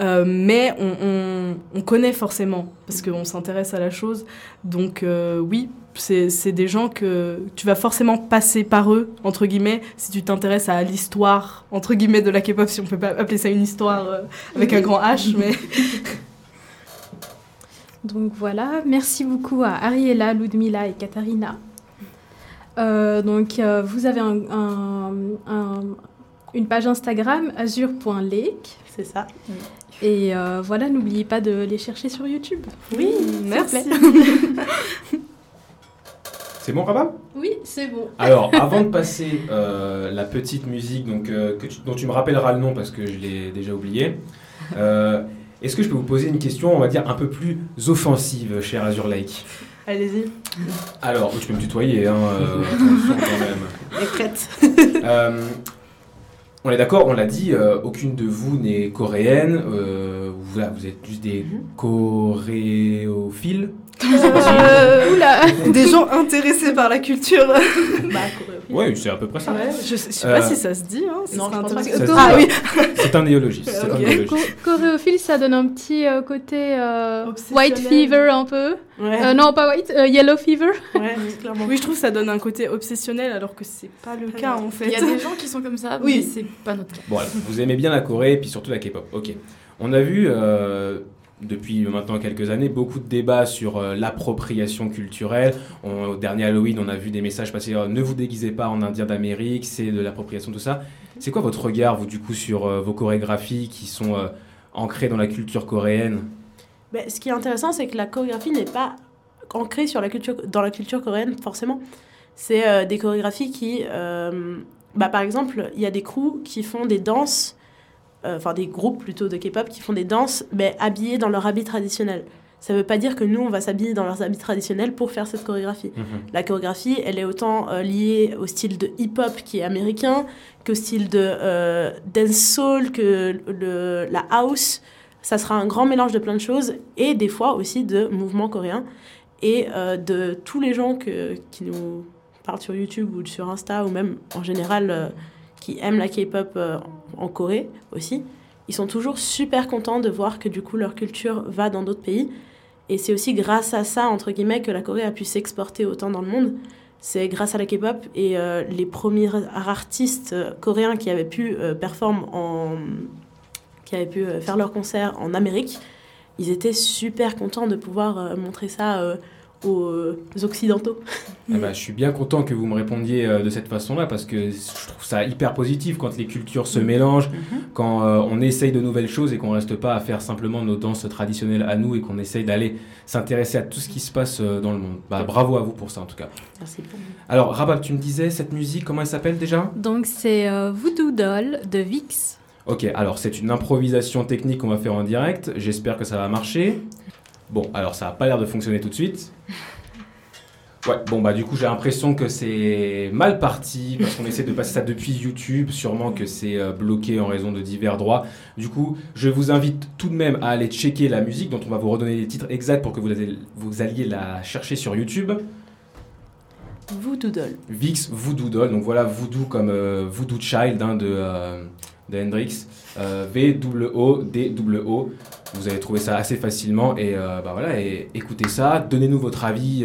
Mais on, on, connaît forcément parce qu'on s'intéresse à la chose. Donc oui, c'est des gens que tu vas forcément passer par eux, entre guillemets, si tu t'intéresses à l'histoire, entre guillemets, de la K-pop, si on peut pas appeler ça une histoire euh, avec un grand H, mais...
donc voilà, merci beaucoup à Ariela, Ludmila et Katharina. Euh, donc euh, vous avez un, une page Instagram, azure.lake.
C'est ça.
Et voilà, n'oubliez pas de les chercher sur YouTube.
Oui, merci.
C'est bon, Rabat?
Oui, c'est bon.
Alors, avant de passer euh, la petite musique donc, euh, que dont tu me rappelleras le nom parce que je l'ai déjà oublié, euh, est-ce que je peux vous poser une question, on va dire, un peu plus offensive, cher Azure Lake?
Allez-y.
Alors, tu peux me tutoyer, hein, quand
même. est prête.
On est d'accord, on l'a dit, aucune de vous n'est coréenne. Vous, vous, êtes juste des mhm. coréophiles.
Euh, oula Des gens intéressés par la culture.
bah, oui, c'est à peu près ça.
je, sais, sais pas si ça se dit. Hein,
non, Ah oui C'est un néologiste.
Coréophile, ça donne un petit euh, côté euh, white fever un peu. non, pas white, yellow fever.
Ouais, clairement. Oui, je trouve que ça donne un côté obsessionnel alors que c'est pas le cas en fait.
Il y a des gens qui sont comme ça, oui. mais c'est pas notre cas.
Bon, vous aimez bien la Corée et puis surtout la K-pop. Ok. On a vu depuis maintenant quelques années beaucoup de débats sur euh, l'appropriation culturelle. au dernier Halloween, on a vu des messages passer euh, ne vous déguisez pas en Indien d'Amérique, c'est de l'appropriation, tout ça. C'est quoi votre regard, vous, du coup, sur euh, vos chorégraphies qui sont ancrées dans la culture coréenne?
Ben, Ce qui est intéressant, c'est que la chorégraphie n'est pas ancrée sur la culture, dans la culture coréenne, forcément. C'est des chorégraphies qui. Bah, par exemple, il y a des crews qui font des danses euh, enfin des groupes plutôt de K-pop qui font des danses mais habillés dans leur habit traditionnel. Ça ne veut pas dire que nous, on va s'habiller dans leurs habits traditionnels pour faire cette chorégraphie. Mhm. La chorégraphie, elle est autant euh, liée au style de hip-hop qui est américain, qu'au style de euh, dance soul, que le, la house. Ça sera un grand mélange de plein de choses et des fois aussi de mouvements coréens et de tous les gens que, qui nous parlent sur YouTube ou sur Insta ou même en général qui aiment la K-pop euh, en Corée aussi, ils sont toujours super contents de voir que du coup leur culture va dans d'autres pays. Et c'est aussi grâce à ça, entre guillemets, que la Corée a pu s'exporter autant dans le monde. C'est grâce à la K-pop et euh, les premiers artistes euh, coréens qui avaient pu performer en... qui avaient pu faire leurs concerts en Amérique, ils étaient super contents de pouvoir montrer ça aux euh, Occidentaux.
Ah bah, je suis bien content que vous me répondiez euh, de cette façon-là parce que je trouve ça hyper positif quand les cultures se mélangent, mhm. quand euh, on essaye de nouvelles choses et qu'on reste pas à faire simplement nos danses traditionnelles à nous et qu'on essaye d'aller s'intéresser à tout ce qui se passe dans le monde. Bah, bravo à vous pour ça en tout cas.
Merci.
Alors Rabat, tu me disais cette musique, comment elle s'appelle déjà?
Donc c'est Voodoo Doll de Vix.
Ok, alors c'est une improvisation technique qu'on va faire en direct. J'espère que ça va marcher. Bon, alors ça n'a pas l'air de fonctionner tout de suite. Ouais, bon bah du coup j'ai l'impression que c'est mal parti parce qu'on essaie de passer ça depuis YouTube, sûrement que c'est euh, bloqué en raison de divers droits. Du coup, je vous invite tout de même à aller checker la musique dont on va vous redonner les titres exacts pour que vous, vous alliez la chercher sur YouTube.
Voodoo Doll.
Vix Voodoo Doll, donc voilà Voodoo comme euh, Voodoo Child hein, de, euh, de Hendrix, V-O-O-D-O. Vous allez trouver ça assez facilement et bah voilà, et écoutez ça, donnez-nous votre avis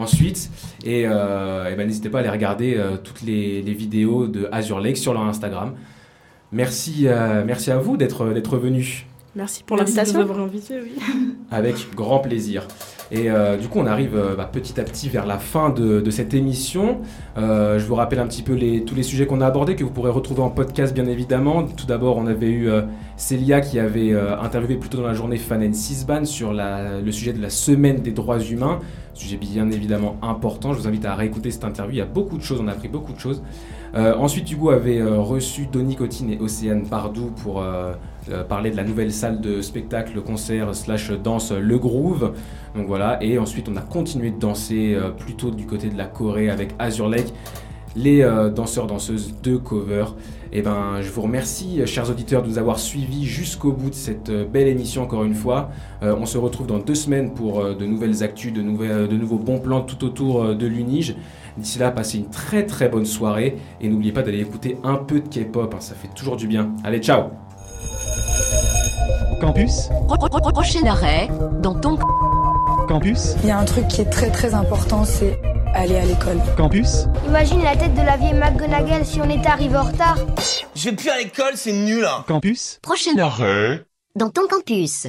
ensuite. Et, euh, ben, n'hésitez pas à aller regarder euh, toutes les, vidéos de Azure Lake sur leur Instagram. Merci, euh, merci à vous d'être venu.
Merci pour l'invitation.
invité, oui.
Avec grand plaisir. Et du coup, on arrive bah, petit à petit vers la fin de, cette émission. je vous rappelle un petit peu tous les sujets qu'on a abordés, que vous pourrez retrouver en podcast, bien évidemment. Tout d'abord, on avait eu Célia qui avait interviewé plutôt dans la journée Fan Sisban sur le sujet de la semaine des droits humains. sujet bien évidemment important. Je vous invite à réécouter cette interview, il y a beaucoup de choses, on a appris beaucoup de choses. Euh, ensuite, Hugo avait euh, reçu Donny Cotine et Océane Pardou pour euh, parler de la nouvelle salle de spectacle, concert, slash danse Le Groove. Donc voilà, et ensuite on a continué de danser plutôt du côté de la Corée avec Azure Lake les danseurs danseuses de cover. Et eh ben, je vous remercie, chers auditeurs, de nous avoir suivis jusqu'au bout de cette belle émission encore une fois. on se retrouve dans deux semaines pour de nouvelles actus, de nouveaux bons plans tout autour de l'Unige. D'ici là, passez une très très bonne soirée et n'oubliez pas d'aller écouter un peu de K-pop, hein, ça fait toujours du bien. Allez, ciao
Campus Prochain arrêt dans ton
campus. Il y a un truc qui est très très important, c'est aller à l'école.
Campus
Imagine la tête de la vieille McGonagall si on était arrivé en retard.
Je vais plus à l'école, c'est nul. Hein.
Campus
Prochain arrêt dans ton campus.